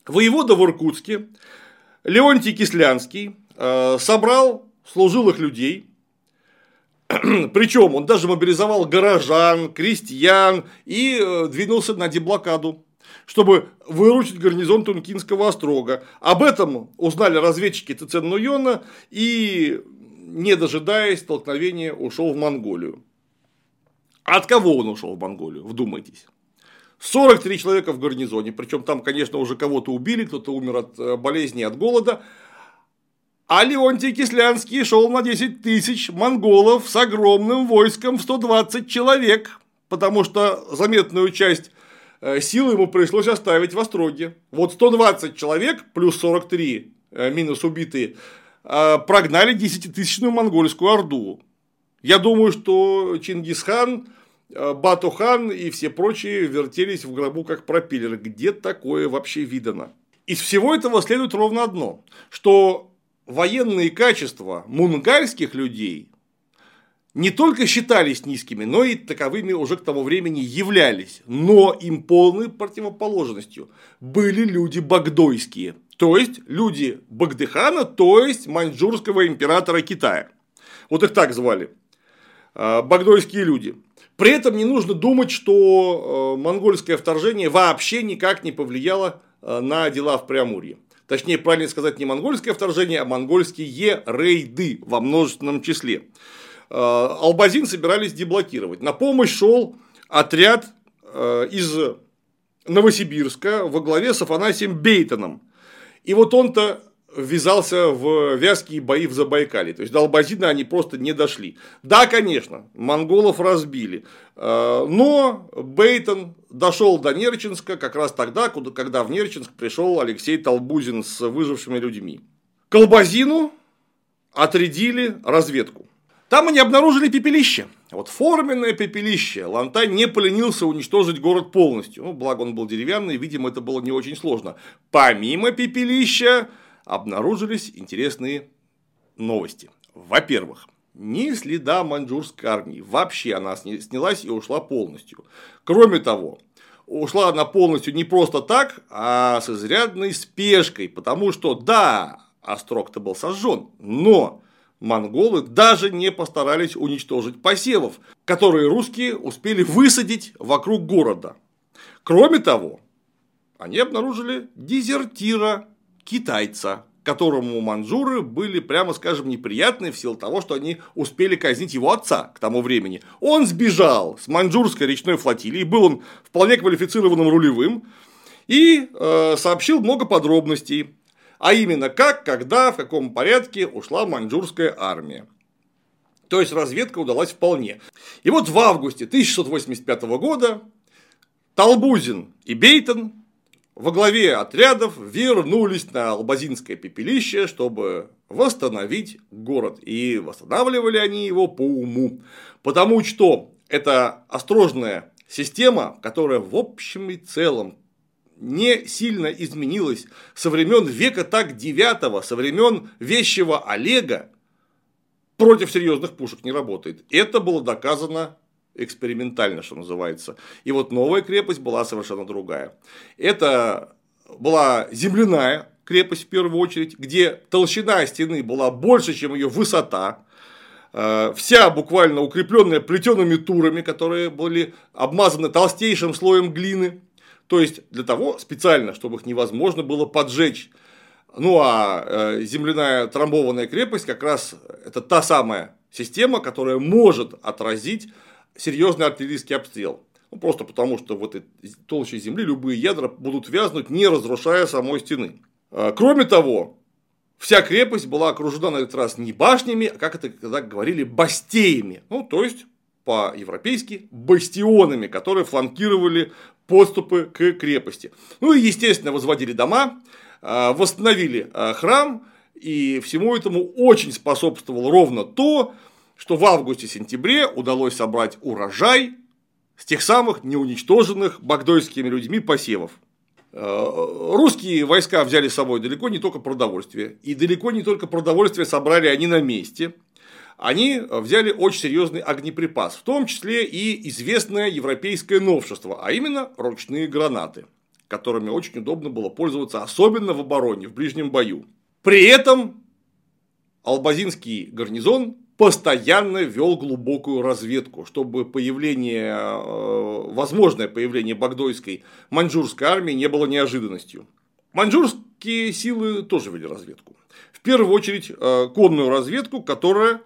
Воевода в Иркутске Леонтий Кислянский э, собрал служилых людей, *clears throat* причем он даже мобилизовал горожан, крестьян и э, двинулся на деблокаду чтобы выручить гарнизон Тункинского острога. Об этом узнали разведчики Цицен-Нуйона и, не дожидаясь столкновения, ушел в Монголию. От кого он ушел в Монголию? Вдумайтесь. 43 человека в гарнизоне, причем там, конечно, уже кого-то убили, кто-то умер от э, болезни, от голода. А Леонтий Кислянский шел на 10 тысяч монголов с огромным войском в 120 человек, потому что заметную часть силы ему пришлось оставить в Остроге. Вот 120 человек плюс 43 э, минус убитые э, прогнали 10-тысячную монгольскую орду. Я думаю, что Чингисхан, Батухан и все прочие вертелись в гробу как пропеллеры. Где такое вообще видано? Из всего этого следует ровно одно, что военные качества мунгальских людей не только считались низкими, но и таковыми уже к тому времени являлись. Но им полной противоположностью были люди багдойские, то есть люди Багдыхана, то есть маньчжурского императора Китая. Вот их так звали. А, багдойские люди. При этом не нужно думать, что а, монгольское вторжение вообще никак не повлияло а, на дела в Преамурье. Точнее, правильно сказать, не монгольское вторжение, а монгольские рейды во множественном числе. Э, Албазин собирались деблокировать. На помощь шел отряд э, из Новосибирска во главе с Афанасием Бейтоном. И вот он-то ввязался в вязкие бои в Забайкале. То есть до Албазина они просто не дошли. Да, конечно, монголов разбили. Э, но Бейтон дошел до Нерчинска как раз тогда, когда в Нерчинск пришел Алексей Толбузин с выжившими людьми. К Албазину отрядили разведку. Там они обнаружили пепелище. Вот форменное пепелище. Лантай не поленился уничтожить город полностью. Ну, благо он был деревянный, видимо, это было не очень сложно. Помимо пепелища, обнаружились интересные новости. Во-первых, ни следа маньчжурской армии. Вообще она снялась и ушла полностью. Кроме того, ушла она полностью не просто так, а с изрядной спешкой, потому что да, Острог-то был сожжен, но монголы даже не постарались уничтожить посевов, которые русские успели высадить вокруг города. Кроме того, они обнаружили дезертира китайца, которому манжуры были, прямо скажем, неприятны в силу того, что они успели казнить его отца к тому времени. Он сбежал с маньчжурской речной флотилии, был он вполне квалифицированным рулевым, и э, сообщил много подробностей, а именно как, когда, в каком порядке ушла маньчжурская армия. То есть разведка удалась вполне. И вот в августе 1685 года Талбузин и Бейтон во главе отрядов вернулись на Албазинское пепелище, чтобы восстановить город. И восстанавливали они его по уму. Потому что это осторожная система, которая в общем и целом не сильно изменилась со времен века так девятого, со времен вещего Олега против серьезных пушек не работает. Это было доказано экспериментально, что называется. И вот новая крепость была совершенно другая. Это была земляная крепость в первую очередь, где толщина стены была больше, чем ее высота. Э, вся буквально укрепленная плетеными турами, которые были обмазаны толстейшим слоем глины. То есть для того специально, чтобы их невозможно было поджечь. Ну а э, земляная трамбованная крепость как раз это та самая система, которая может отразить серьезный артиллерийский обстрел. Ну, просто потому, что в этой толще земли любые ядра будут вязнуть, не разрушая самой стены. А, кроме того, вся крепость была окружена на этот раз не башнями, а, как это когда говорили, бастеями. Ну, то есть, по-европейски, бастионами, которые фланкировали подступы к крепости. Ну и, естественно, возводили дома, а, восстановили храм, и всему этому очень способствовало ровно то, что в августе-сентябре удалось собрать урожай с тех самых неуничтоженных багдойскими людьми посевов. Э, русские войска взяли с собой далеко не только продовольствие, и далеко не только продовольствие собрали они на месте, они взяли очень серьезный огнеприпас, в том числе и известное европейское новшество, а именно ручные гранаты, которыми очень удобно было пользоваться, особенно в обороне, в ближнем бою. При этом Албазинский гарнизон постоянно вел глубокую разведку, чтобы появление, э, возможное появление багдойской маньчжурской армии не было неожиданностью. Маньчжурские силы тоже вели разведку. В первую очередь э, конную разведку, которая, э,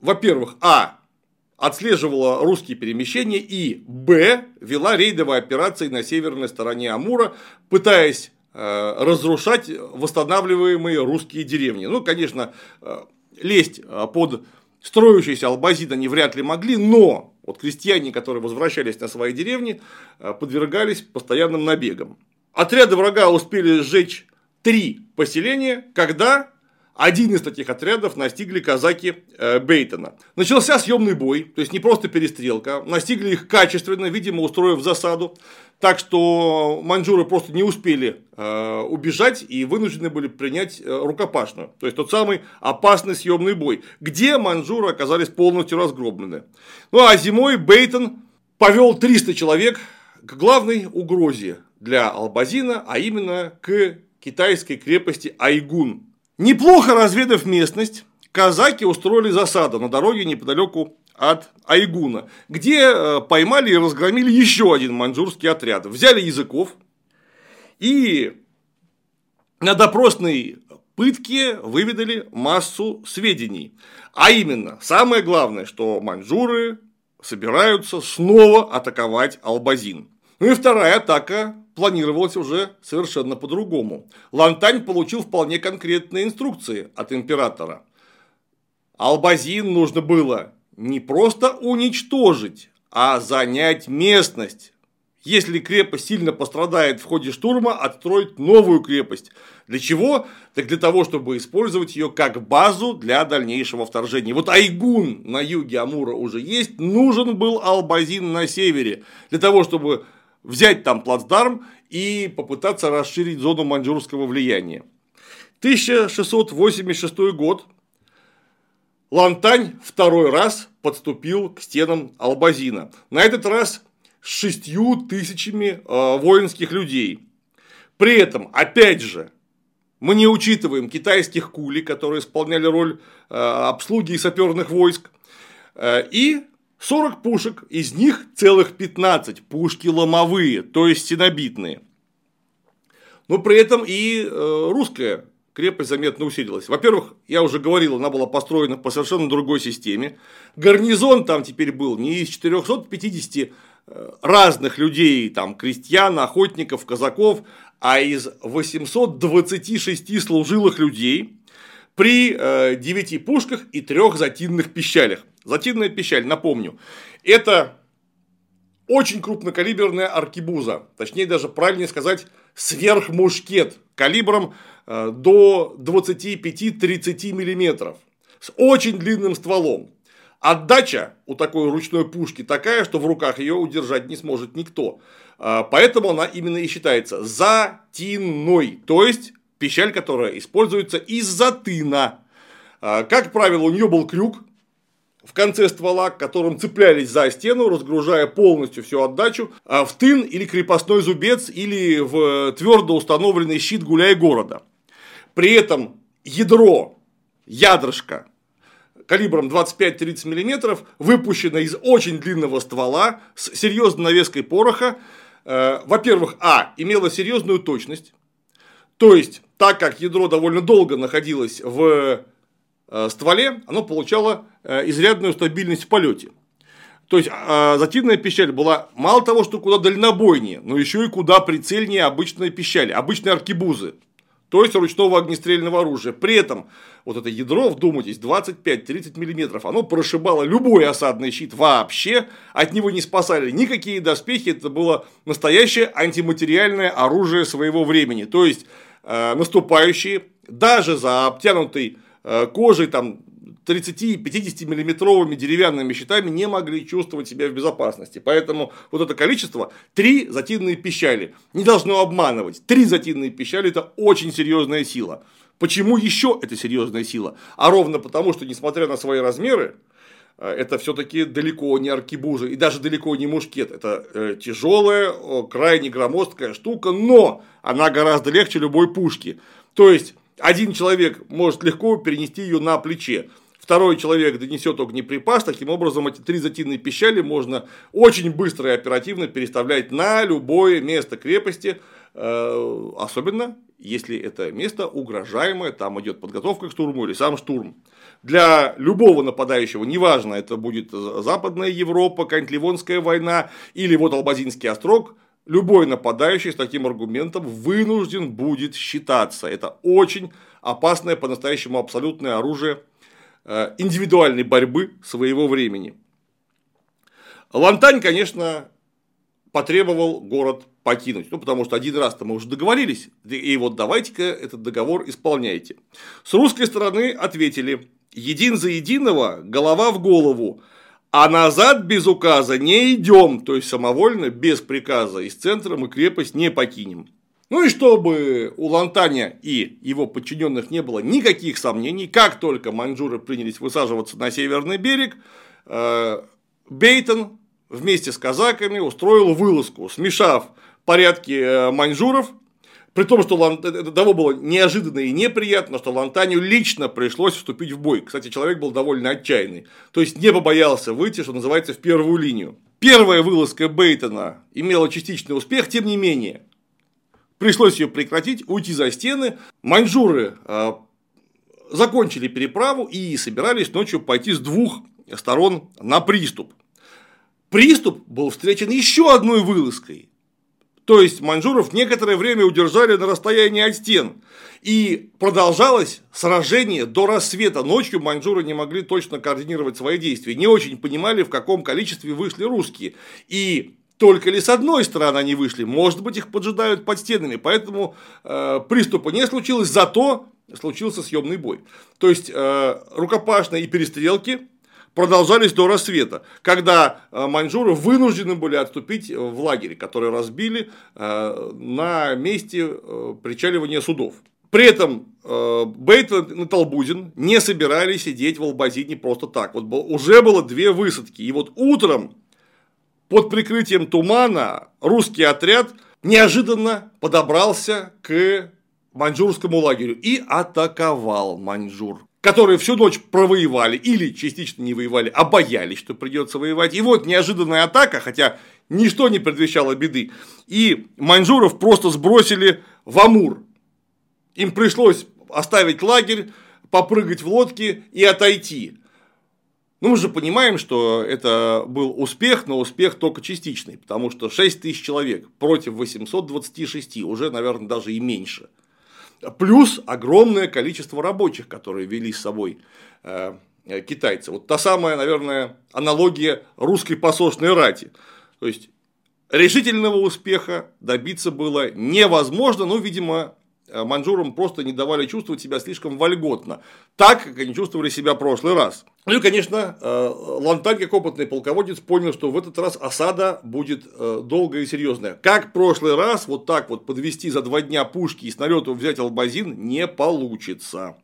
во-первых, а отслеживала русские перемещения и б вела рейдовые операции на северной стороне Амура, пытаясь разрушать восстанавливаемые русские деревни. Ну, конечно, лезть а, под строящийся Албазид они вряд ли могли, но вот крестьяне, которые возвращались на свои деревни, подвергались постоянным набегам. Отряды врага успели сжечь три поселения, когда один из таких отрядов настигли казаки э, Бейтона. Начался съемный бой, то есть не просто перестрелка, настигли их качественно, видимо, устроив засаду, так что маньчжуры просто не успели э, убежать и вынуждены были принять э, рукопашную, то есть тот самый опасный съемный бой, где маньчжуры оказались полностью разгромлены. Ну а зимой Бейтон повел 300 человек к главной угрозе для Албазина, а именно к китайской крепости Айгун, Неплохо разведав местность, казаки устроили засаду на дороге неподалеку от Айгуна, где э, поймали и разгромили еще один маньчжурский отряд. Взяли языков и на допросной пытке выведали массу сведений. А именно, самое главное, что маньчжуры собираются снова атаковать Албазин. Ну и вторая атака планировалась уже совершенно по-другому. Лантань получил вполне конкретные инструкции от императора. Албазин нужно было не просто уничтожить, а занять местность. Если крепость сильно пострадает в ходе штурма, отстроить новую крепость. Для чего? Так для того, чтобы использовать ее как базу для дальнейшего вторжения. Вот Айгун на юге Амура уже есть, нужен был Албазин на севере. Для того, чтобы взять там плацдарм и попытаться расширить зону маньчжурского влияния. 1686 год. Лантань второй раз подступил к стенам Албазина. На этот раз с шестью тысячами э, воинских людей. При этом, опять же, мы не учитываем китайских кули, которые исполняли роль э, обслуги и саперных войск, э, и 40 пушек, из них целых 15 пушки ломовые, то есть стенобитные. Но при этом и русская крепость заметно усилилась. Во-первых, я уже говорил, она была построена по совершенно другой системе. Гарнизон там теперь был не из 450 э, разных людей, там, крестьян, охотников, казаков, а из 826 служилых людей при 9 э, пушках и трех затинных пищалях. Затинная пищаль, напомню, это очень крупнокалиберная аркибуза, точнее даже правильнее сказать сверхмушкет калибром э, до 25-30 миллиметров с очень длинным стволом. Отдача у такой ручной пушки такая, что в руках ее удержать не сможет никто. Э, поэтому она именно и считается затинной, то есть пищаль, которая используется из-за тына. Э, как правило, у нее был крюк, в конце ствола, к которым цеплялись за стену, разгружая полностью всю отдачу а, в тын или крепостной зубец или в твердо установленный щит гуляй города. При этом ядро, ядрышко калибром 25-30 мм, выпущено из очень длинного ствола с серьезной навеской пороха, э, во-первых, а, имело серьезную точность, то есть, так как ядро довольно долго находилось в стволе, оно получало э, изрядную стабильность в полете. То есть э, затинная пищаль была мало того, что куда дальнобойнее, но еще и куда прицельнее обычной пищали, обычной аркибузы, то есть ручного огнестрельного оружия. При этом вот это ядро, вдумайтесь, 25-30 миллиметров, оно прошибало любой осадный щит вообще, от него не спасали никакие доспехи, это было настоящее антиматериальное оружие своего времени. То есть наступающие даже за обтянутый Э, кожей там 30-50 миллиметровыми деревянными щитами не могли чувствовать себя в безопасности. Поэтому вот это количество, три затинные пищали, не должно обманывать. Три затинные пищали – это очень серьезная сила. Почему еще это серьезная сила? А ровно потому, что несмотря на свои размеры, э, это все-таки далеко не аркибуза и даже далеко не мушкет. Это э, тяжелая, крайне громоздкая штука, но она гораздо легче любой пушки. То есть один человек может легко перенести ее на плече. Второй человек донесет огнеприпас. Таким образом, эти три затинные пищали можно очень быстро и оперативно переставлять на любое место крепости. Э, особенно, если это место угрожаемое, там идет подготовка к штурму или сам штурм. Для любого нападающего, неважно, это будет Западная Европа, какая-нибудь война или вот Албазинский острог, любой нападающий с таким аргументом вынужден будет считаться. Это очень опасное, по-настоящему абсолютное оружие э, индивидуальной борьбы своего времени. Лантань, конечно, потребовал город покинуть. Ну, потому что один раз-то мы уже договорились, и вот давайте-ка этот договор исполняйте. С русской стороны ответили, един за единого, голова в голову, а назад без указа не идем, то есть самовольно, без приказа из центра мы крепость не покинем. Ну и чтобы у Лантаня и его подчиненных не было никаких сомнений, как только маньчжуры принялись высаживаться на северный берег, э, Бейтон вместе с казаками устроил вылазку, смешав порядки э, маньчжуров при том, что это того было неожиданно и неприятно, что Лантанию лично пришлось вступить в бой. Кстати, человек был довольно отчаянный. То есть не побоялся выйти, что называется, в первую линию. Первая вылазка Бейтона имела частичный успех, тем не менее. Пришлось ее прекратить, уйти за стены. Маньчжуры а, закончили переправу и собирались ночью пойти с двух сторон на приступ. Приступ был встречен еще одной вылазкой То есть маньчжуров некоторое время удержали на расстоянии от стен. И продолжалось сражение до рассвета. Ночью маньчжуры не могли точно координировать свои действия, не очень понимали, в каком количестве вышли русские. И только ли с одной стороны они вышли, может быть, их поджидают под стенами, поэтому э, приступа не случилось, зато случился съемный бой. То есть э, рукопашные и перестрелки продолжались до рассвета, когда э, маньчжуры вынуждены были отступить в лагере, который разбили э, на месте э, причаливания судов. При этом Бейтон и Толбузин не собирались сидеть в Албазине просто так. Вот уже было две высадки. И вот утром под прикрытием тумана русский отряд неожиданно подобрался к маньчжурскому лагерю и атаковал Маньчжур которые всю ночь провоевали или частично не воевали, а боялись, что придется воевать. И вот неожиданная атака, хотя ничто не предвещало беды, и маньчжуров просто сбросили в Амур. Им пришлось оставить лагерь, попрыгать в лодке и отойти. Ну, мы же понимаем, что это был успех, но успех только частичный, потому что 6 тысяч человек против 826, уже, наверное, даже и меньше – Плюс огромное количество рабочих, которые вели с собой э, китайцы. Вот та самая, наверное, аналогия русской посошной рати. То есть решительного успеха добиться было невозможно, но, видимо, манжурам просто не давали чувствовать себя слишком вольготно, так, как они чувствовали себя в прошлый раз. Ну и, конечно, э, Ланталь, как опытный полководец, понял, что в этот раз осада будет э, долгая и серьезная. Как в прошлый раз, вот так вот подвести за два дня пушки и с взять Албазин не получится.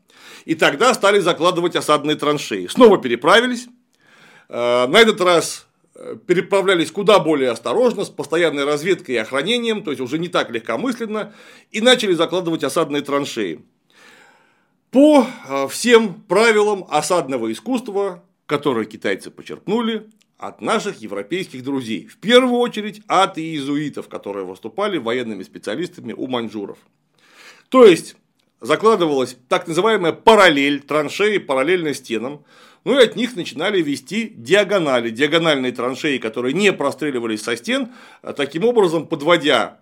И тогда стали закладывать осадные траншеи. Снова переправились. Э, на этот раз переправлялись куда более осторожно, с постоянной разведкой и охранением, то есть уже не так легкомысленно, и начали закладывать осадные траншеи. По а, всем правилам осадного искусства, которые китайцы почерпнули от наших европейских друзей, в первую очередь от иезуитов, которые выступали военными специалистами у маньчжуров. То есть, закладывалась так называемая параллель, траншеи параллельно стенам, ну и от них начинали вести диагонали, диагональные траншеи, которые не простреливались со стен, а таким образом подводя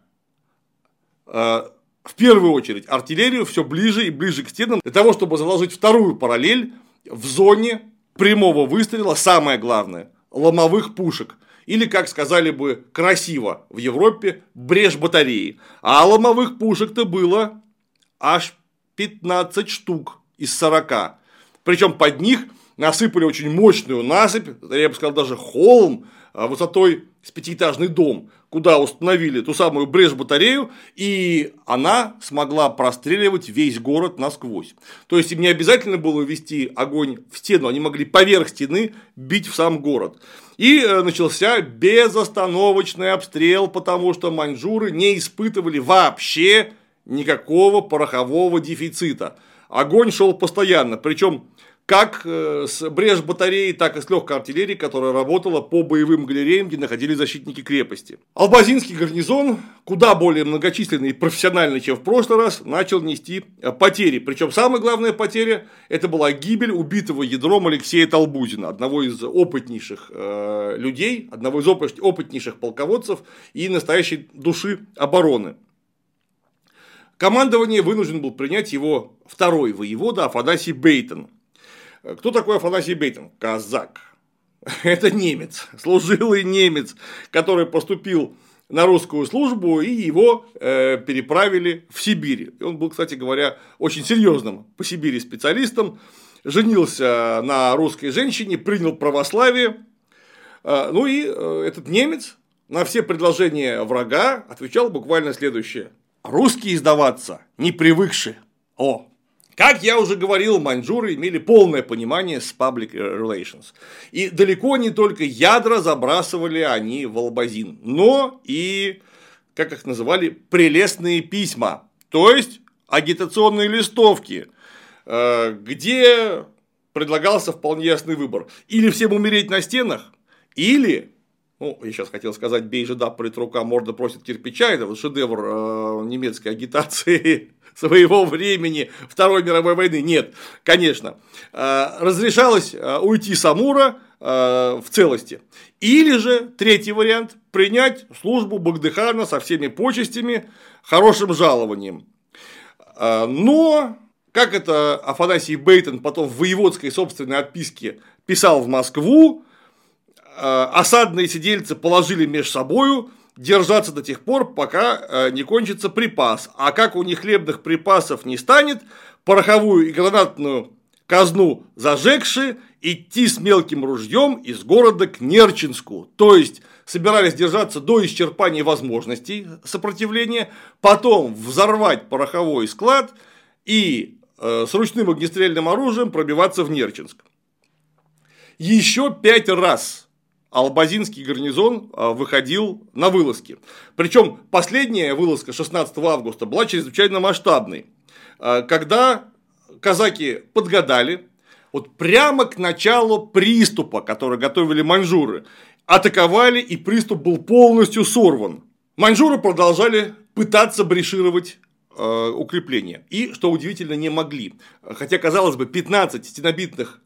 э, в первую очередь артиллерию все ближе и ближе к стенам, для того, чтобы заложить вторую параллель в зоне прямого выстрела, самое главное, ломовых пушек. Или, как сказали бы красиво в Европе, брешь батареи. А ломовых пушек-то было аж 15 штук из 40. Причем под них насыпали очень мощную насыпь, я бы сказал, даже холм а, высотой с пятиэтажный дом, куда установили ту самую брешь-батарею, и она смогла простреливать весь город насквозь. То есть им не обязательно было вести огонь в стену, они могли поверх стены бить в сам город. И э, начался безостановочный обстрел, потому что маньчжуры не испытывали вообще никакого порохового дефицита. Огонь шел постоянно, причем как э, с брешь батареи, так и с легкой артиллерии, которая работала по боевым галереям, где находились защитники крепости. Албазинский гарнизон, куда более многочисленный и профессиональный, чем в прошлый раз, начал нести э, потери. Причем самая главная потеря – это была гибель убитого ядром Алексея Толбузина, одного из опытнейших э, людей, одного из опытнейших полководцев и настоящей души обороны. Командование вынужден был принять его второй воевода Афанасий Бейтон – кто такой Афанасий Бейтон? Казак. *laughs* Это немец, служилый немец, который поступил на русскую службу, и его э, переправили в Сибирь. И он был, кстати говоря, очень серьезным по Сибири специалистом, женился на русской женщине, принял православие. Э, ну и э, этот немец на все предложения врага отвечал буквально следующее. Русские сдаваться не привыкшие. О, как я уже говорил, маньчжуры имели полное понимание с public relations. И далеко не только ядра забрасывали они в албазин, но и, как их называли, прелестные письма, то есть агитационные листовки, э, где предлагался вполне ясный выбор. Или всем умереть на стенах, или ну, я сейчас хотел сказать, бей же да, рука, морда просит кирпича, это вот шедевр э, немецкой агитации своего времени Второй мировой войны. Нет, конечно. Э, разрешалось э, уйти с Амура э, в целости. Или же, третий вариант, принять службу Багдыхана со всеми почестями, хорошим жалованием. А, но, как это Афанасий Бейтон потом в воеводской собственной отписке писал в Москву, а, осадные сидельцы положили между собою держаться до тех пор, пока а, не кончится припас. А как у них хлебных припасов не станет, пороховую и гранатную казну зажегши, идти с мелким ружьем из города к Нерчинску. То есть, собирались держаться до исчерпания возможностей сопротивления, потом взорвать пороховой склад и э, с ручным огнестрельным оружием пробиваться в Нерчинск. Еще пять раз Албазинский гарнизон э, выходил на вылазки. Причем последняя вылазка 16 августа была чрезвычайно масштабной. Э, когда казаки подгадали, вот прямо к началу приступа, который готовили маньчжуры, атаковали, и приступ был полностью сорван. Маньчжуры продолжали пытаться брешировать э, укрепления. И, что удивительно, не могли. Хотя, казалось бы, 15 стенобитных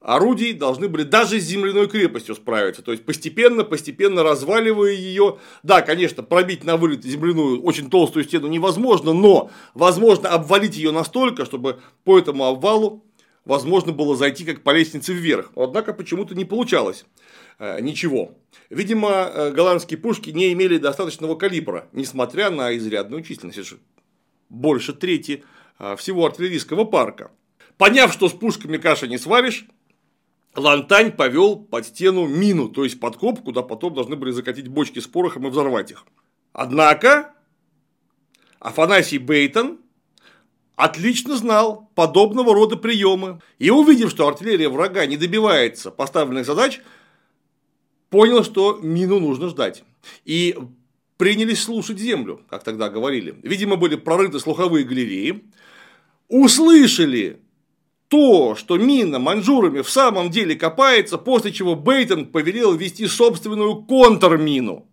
орудий должны были даже с земляной крепостью справиться. То есть, постепенно, постепенно разваливая ее. Да, конечно, пробить на вылет земляную очень толстую стену невозможно, но возможно обвалить ее настолько, чтобы по этому обвалу возможно было зайти как по лестнице вверх. Однако почему-то не получалось э, ничего. Видимо, э, голландские пушки не имели достаточного калибра, несмотря на изрядную численность. Больше трети э, всего артиллерийского парка. Поняв, что с пушками каши не сваришь, Лантань повел под стену мину, то есть подкоп, куда потом должны были закатить бочки с порохом и взорвать их. Однако Афанасий Бейтон отлично знал подобного рода приемы и, увидев, что артиллерия врага не добивается поставленных задач, понял, что мину нужно ждать. И принялись слушать землю, как тогда говорили. Видимо, были прорыты слуховые галереи, услышали то, что мина манжурами в самом деле копается, после чего Бейтон повелел ввести собственную контрмину.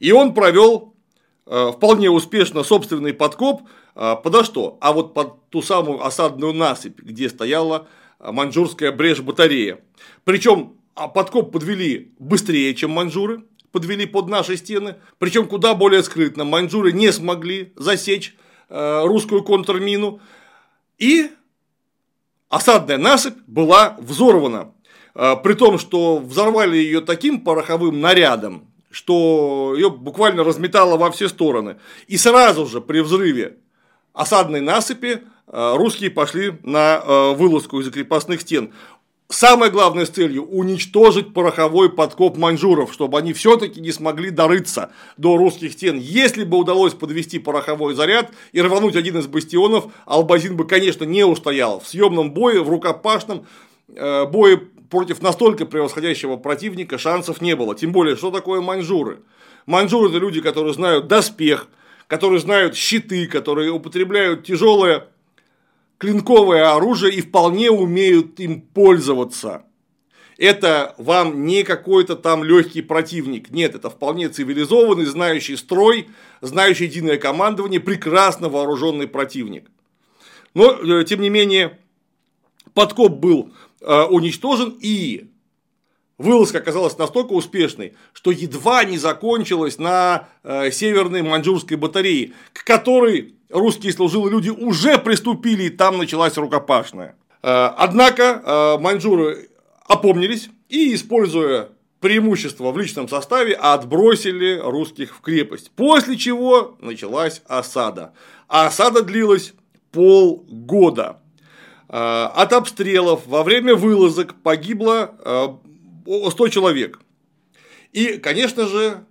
И он провел э, вполне успешно собственный подкоп а, подо что? А вот под ту самую осадную насыпь, где стояла а, маньчжурская брешь-батарея. Причем а, подкоп подвели быстрее, чем маньчжуры, подвели под наши стены, причем куда более скрытно. Маньчжуры не смогли засечь русскую контрмину, и осадная насыпь была взорвана. При том, что взорвали ее таким пороховым нарядом, что ее буквально разметало во все стороны. И сразу же при взрыве осадной насыпи э, русские пошли на э, вылазку из крепостных стен. Самое главное с целью – уничтожить пороховой подкоп маньчжуров, чтобы они все-таки не смогли дорыться до русских стен. Если бы удалось подвести пороховой заряд и рвануть один из бастионов, Албазин бы, конечно, не устоял. В съемном бое, в рукопашном э, бое против настолько превосходящего противника шансов не было. Тем более, что такое маньчжуры? Маньчжуры – это люди, которые знают доспех, которые знают щиты, которые употребляют тяжелое клинковое оружие и вполне умеют им пользоваться. Это вам не какой-то там легкий противник. Нет, это вполне цивилизованный, знающий строй, знающий единое командование, прекрасно вооруженный противник. Но, э, тем не менее, подкоп был э, уничтожен и Вылазка оказалась настолько успешной, что едва не закончилась на э, северной маньчжурской батарее, к которой русские служилые люди уже приступили, и там началась рукопашная. Э, однако э, маньчжуры опомнились и, используя преимущество в личном составе, отбросили русских в крепость. После чего началась осада. А осада длилась полгода. От обстрелов во время вылазок погибло 100 человек. И, конечно же,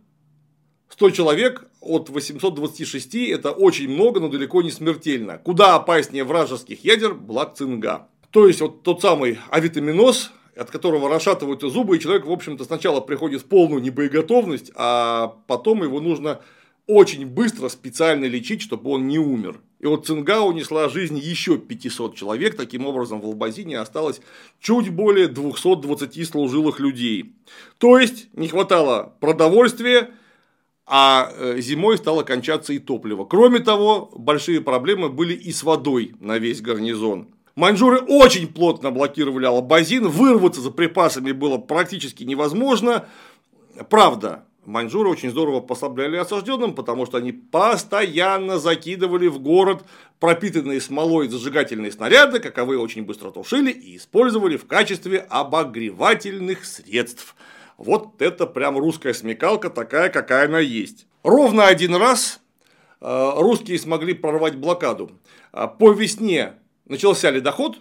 100 человек от 826 это очень много, но далеко не смертельно. Куда опаснее вражеских ядер Блак Цинга. То есть, вот тот самый авитаминоз, от которого расшатываются зубы, и человек, в общем-то, сначала приходит в полную небоеготовность, а потом его нужно очень быстро специально лечить, чтобы он не умер. И вот Цинга унесла жизнь еще 500 человек. Таким образом, в Албазине осталось чуть более 220 служилых людей. То есть, не хватало продовольствия, а э, зимой стало кончаться и топливо. Кроме того, большие проблемы были и с водой на весь гарнизон. Маньчжуры очень плотно блокировали Албазин, вырваться за припасами было практически невозможно. Правда, маньчжуры очень здорово послабляли осажденным, потому что они постоянно закидывали в город пропитанные смолой зажигательные снаряды, каковые очень быстро тушили и использовали в качестве обогревательных средств. Вот это прям русская смекалка, такая, какая она есть. Ровно один раз э, русские смогли прорвать блокаду. Э, по весне начался ледоход,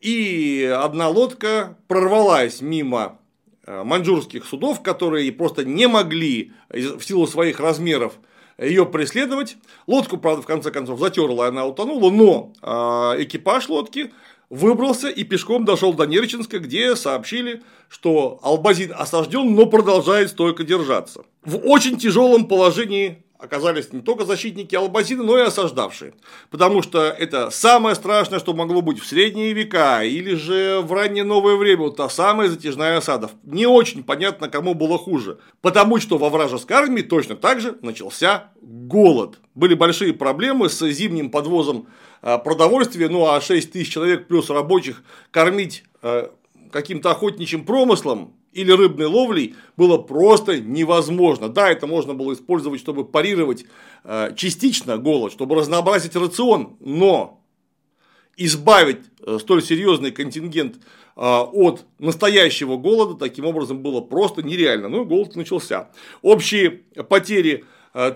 и одна лодка прорвалась мимо э, маньчжурских судов, которые просто не могли в силу своих размеров ее преследовать. Лодку, правда, в конце концов затерла, она утонула, но экипаж лодки выбрался и пешком дошел до Нерчинска, где сообщили, что Албазин осажден, но продолжает стойко держаться. В очень тяжелом положении оказались не только защитники Албазина, но и осаждавшие. Потому что это самое страшное, что могло быть в средние века или же в раннее новое время, вот та самая затяжная осада. Не очень понятно, кому было хуже. Потому что во вражеской армии точно так же начался голод. Были большие проблемы с зимним подвозом а, продовольствия, ну а 6 тысяч человек плюс рабочих кормить а, каким-то охотничьим промыслом или рыбной ловлей было просто невозможно. Да, это можно было использовать, чтобы парировать э, частично голод, чтобы разнообразить рацион, но избавить э, столь серьезный контингент э, от настоящего голода таким образом было просто нереально. Ну и голод начался. Общие потери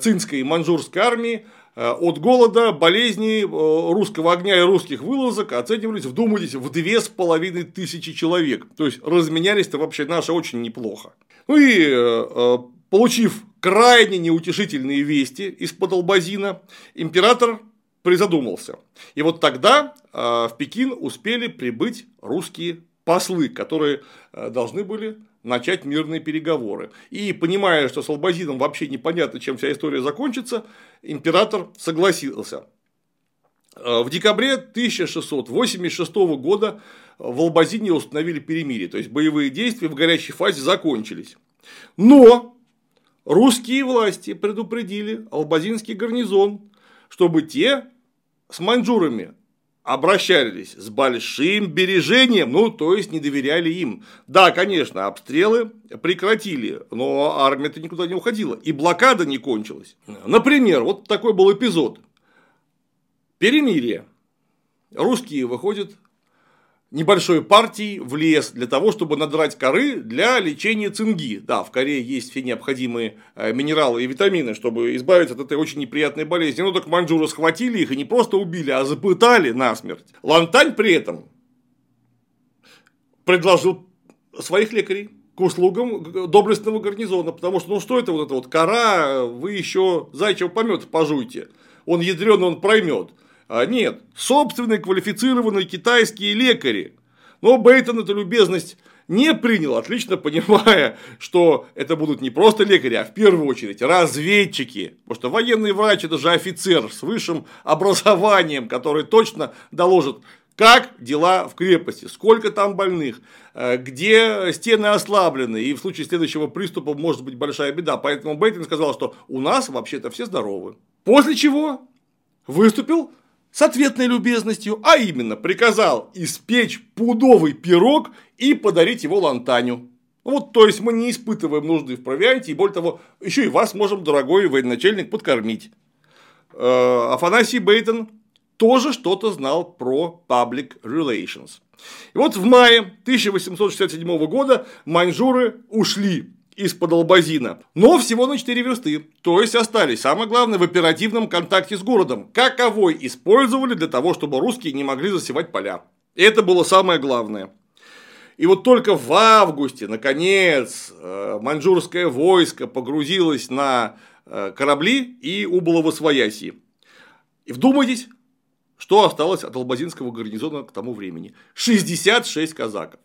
цинской и манжурской армии Э, от голода, болезней, э, русского огня и русских вылазок оценивались, вдумайтесь, в две с половиной тысячи человек. То есть разменялись-то вообще наши очень неплохо. Ну и э, получив крайне неутешительные вести из-под Албазина, император призадумался. И вот тогда в Пекин успели прибыть русские послы, которые должны были начать мирные переговоры. И понимая, что с Албазином вообще непонятно, чем вся история закончится, император согласился. В декабре 1686 года в Албазине установили перемирие, то есть боевые действия в горячей фазе закончились. Но русские власти предупредили албазинский гарнизон, чтобы те с маньчжурами обращались с большим бережением, ну, то есть не доверяли им. Да, конечно, обстрелы прекратили, но армия-то никуда не уходила, и блокада не кончилась. Например, вот такой был эпизод. Перемирие. Русские выходят небольшой партией в лес для того, чтобы надрать коры для лечения цинги. Да, в коре есть все необходимые э, минералы и витамины, чтобы избавиться от этой очень неприятной болезни. Ну так маньчжуры схватили их и не просто убили, а запытали насмерть. Лантань при этом предложил своих лекарей к услугам доблестного гарнизона, потому что, ну что это вот эта вот кора, вы еще зайчего помета пожуйте, он ядреный, он проймет. А нет, собственные квалифицированные китайские лекари. Но Бейтон эту любезность не принял, отлично понимая, что это будут не просто лекари, а в первую очередь разведчики. Потому что военный врач это же офицер с высшим образованием, который точно доложит, как дела в крепости, сколько там больных, э, где стены ослаблены, и в случае следующего приступа может быть большая беда. Поэтому Бейтон сказал, что у нас вообще-то все здоровы. После чего выступил с ответной любезностью, а именно приказал испечь пудовый пирог и подарить его Лантаню. Вот, то есть мы не испытываем нужды в провианте, и более того, еще и вас можем, дорогой военачальник, подкормить. Э, Афанасий Бейтон тоже что-то знал про public relations. И вот в мае 1867 года маньчжуры ушли из-под Албазина, но всего на 4 версты, то есть остались, самое главное, в оперативном контакте с городом, каковой использовали для того, чтобы русские не могли засевать поля. Это было самое главное. И вот только в августе, наконец, э, маньчжурское войско погрузилось на э, корабли и убыло в Освояси. И вдумайтесь, что осталось от Албазинского гарнизона к тому времени. 66 казаков.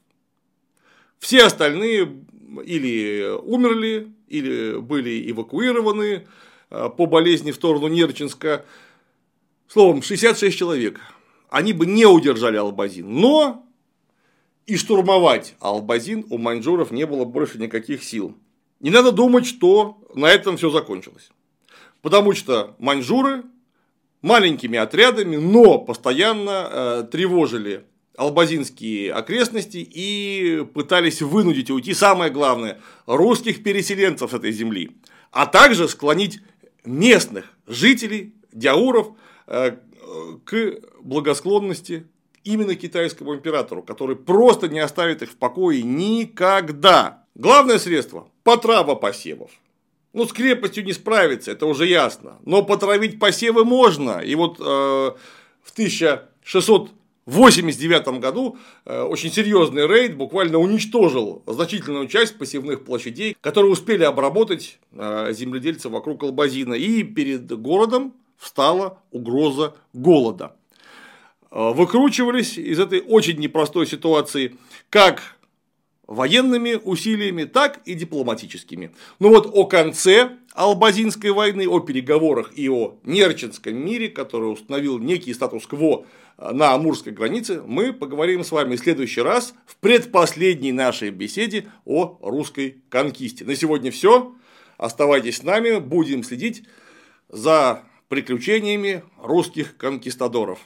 Все остальные или умерли, или были эвакуированы э, по болезни в сторону Нерчинска. Словом, 66 человек. Они бы не удержали Албазин. Но и штурмовать Албазин у маньчжуров не было больше никаких сил. Не надо думать, что на этом все закончилось. Потому что маньчжуры маленькими отрядами, но постоянно э, тревожили албазинские окрестности и пытались вынудить уйти, самое главное, русских переселенцев с этой земли, а также склонить местных жителей, диауров, э, к благосклонности именно китайскому императору, который просто не оставит их в покое никогда. Главное средство – потрава посевов. Ну, с крепостью не справиться, это уже ясно. Но потравить посевы можно. И вот э, в 1689 году э, очень серьезный рейд буквально уничтожил значительную часть посевных площадей, которые успели обработать э, земледельцы вокруг Албазина. И перед городом встала угроза голода. Э, выкручивались из этой очень непростой ситуации как военными усилиями, так и дипломатическими. Ну вот о конце Албазинской войны, о переговорах и о Нерчинском мире, который установил некий статус-кво на Амурской границе, мы поговорим с вами в следующий раз в предпоследней нашей беседе о русской конкисте. На сегодня все. Оставайтесь с нами, будем следить за приключениями русских конкистадоров.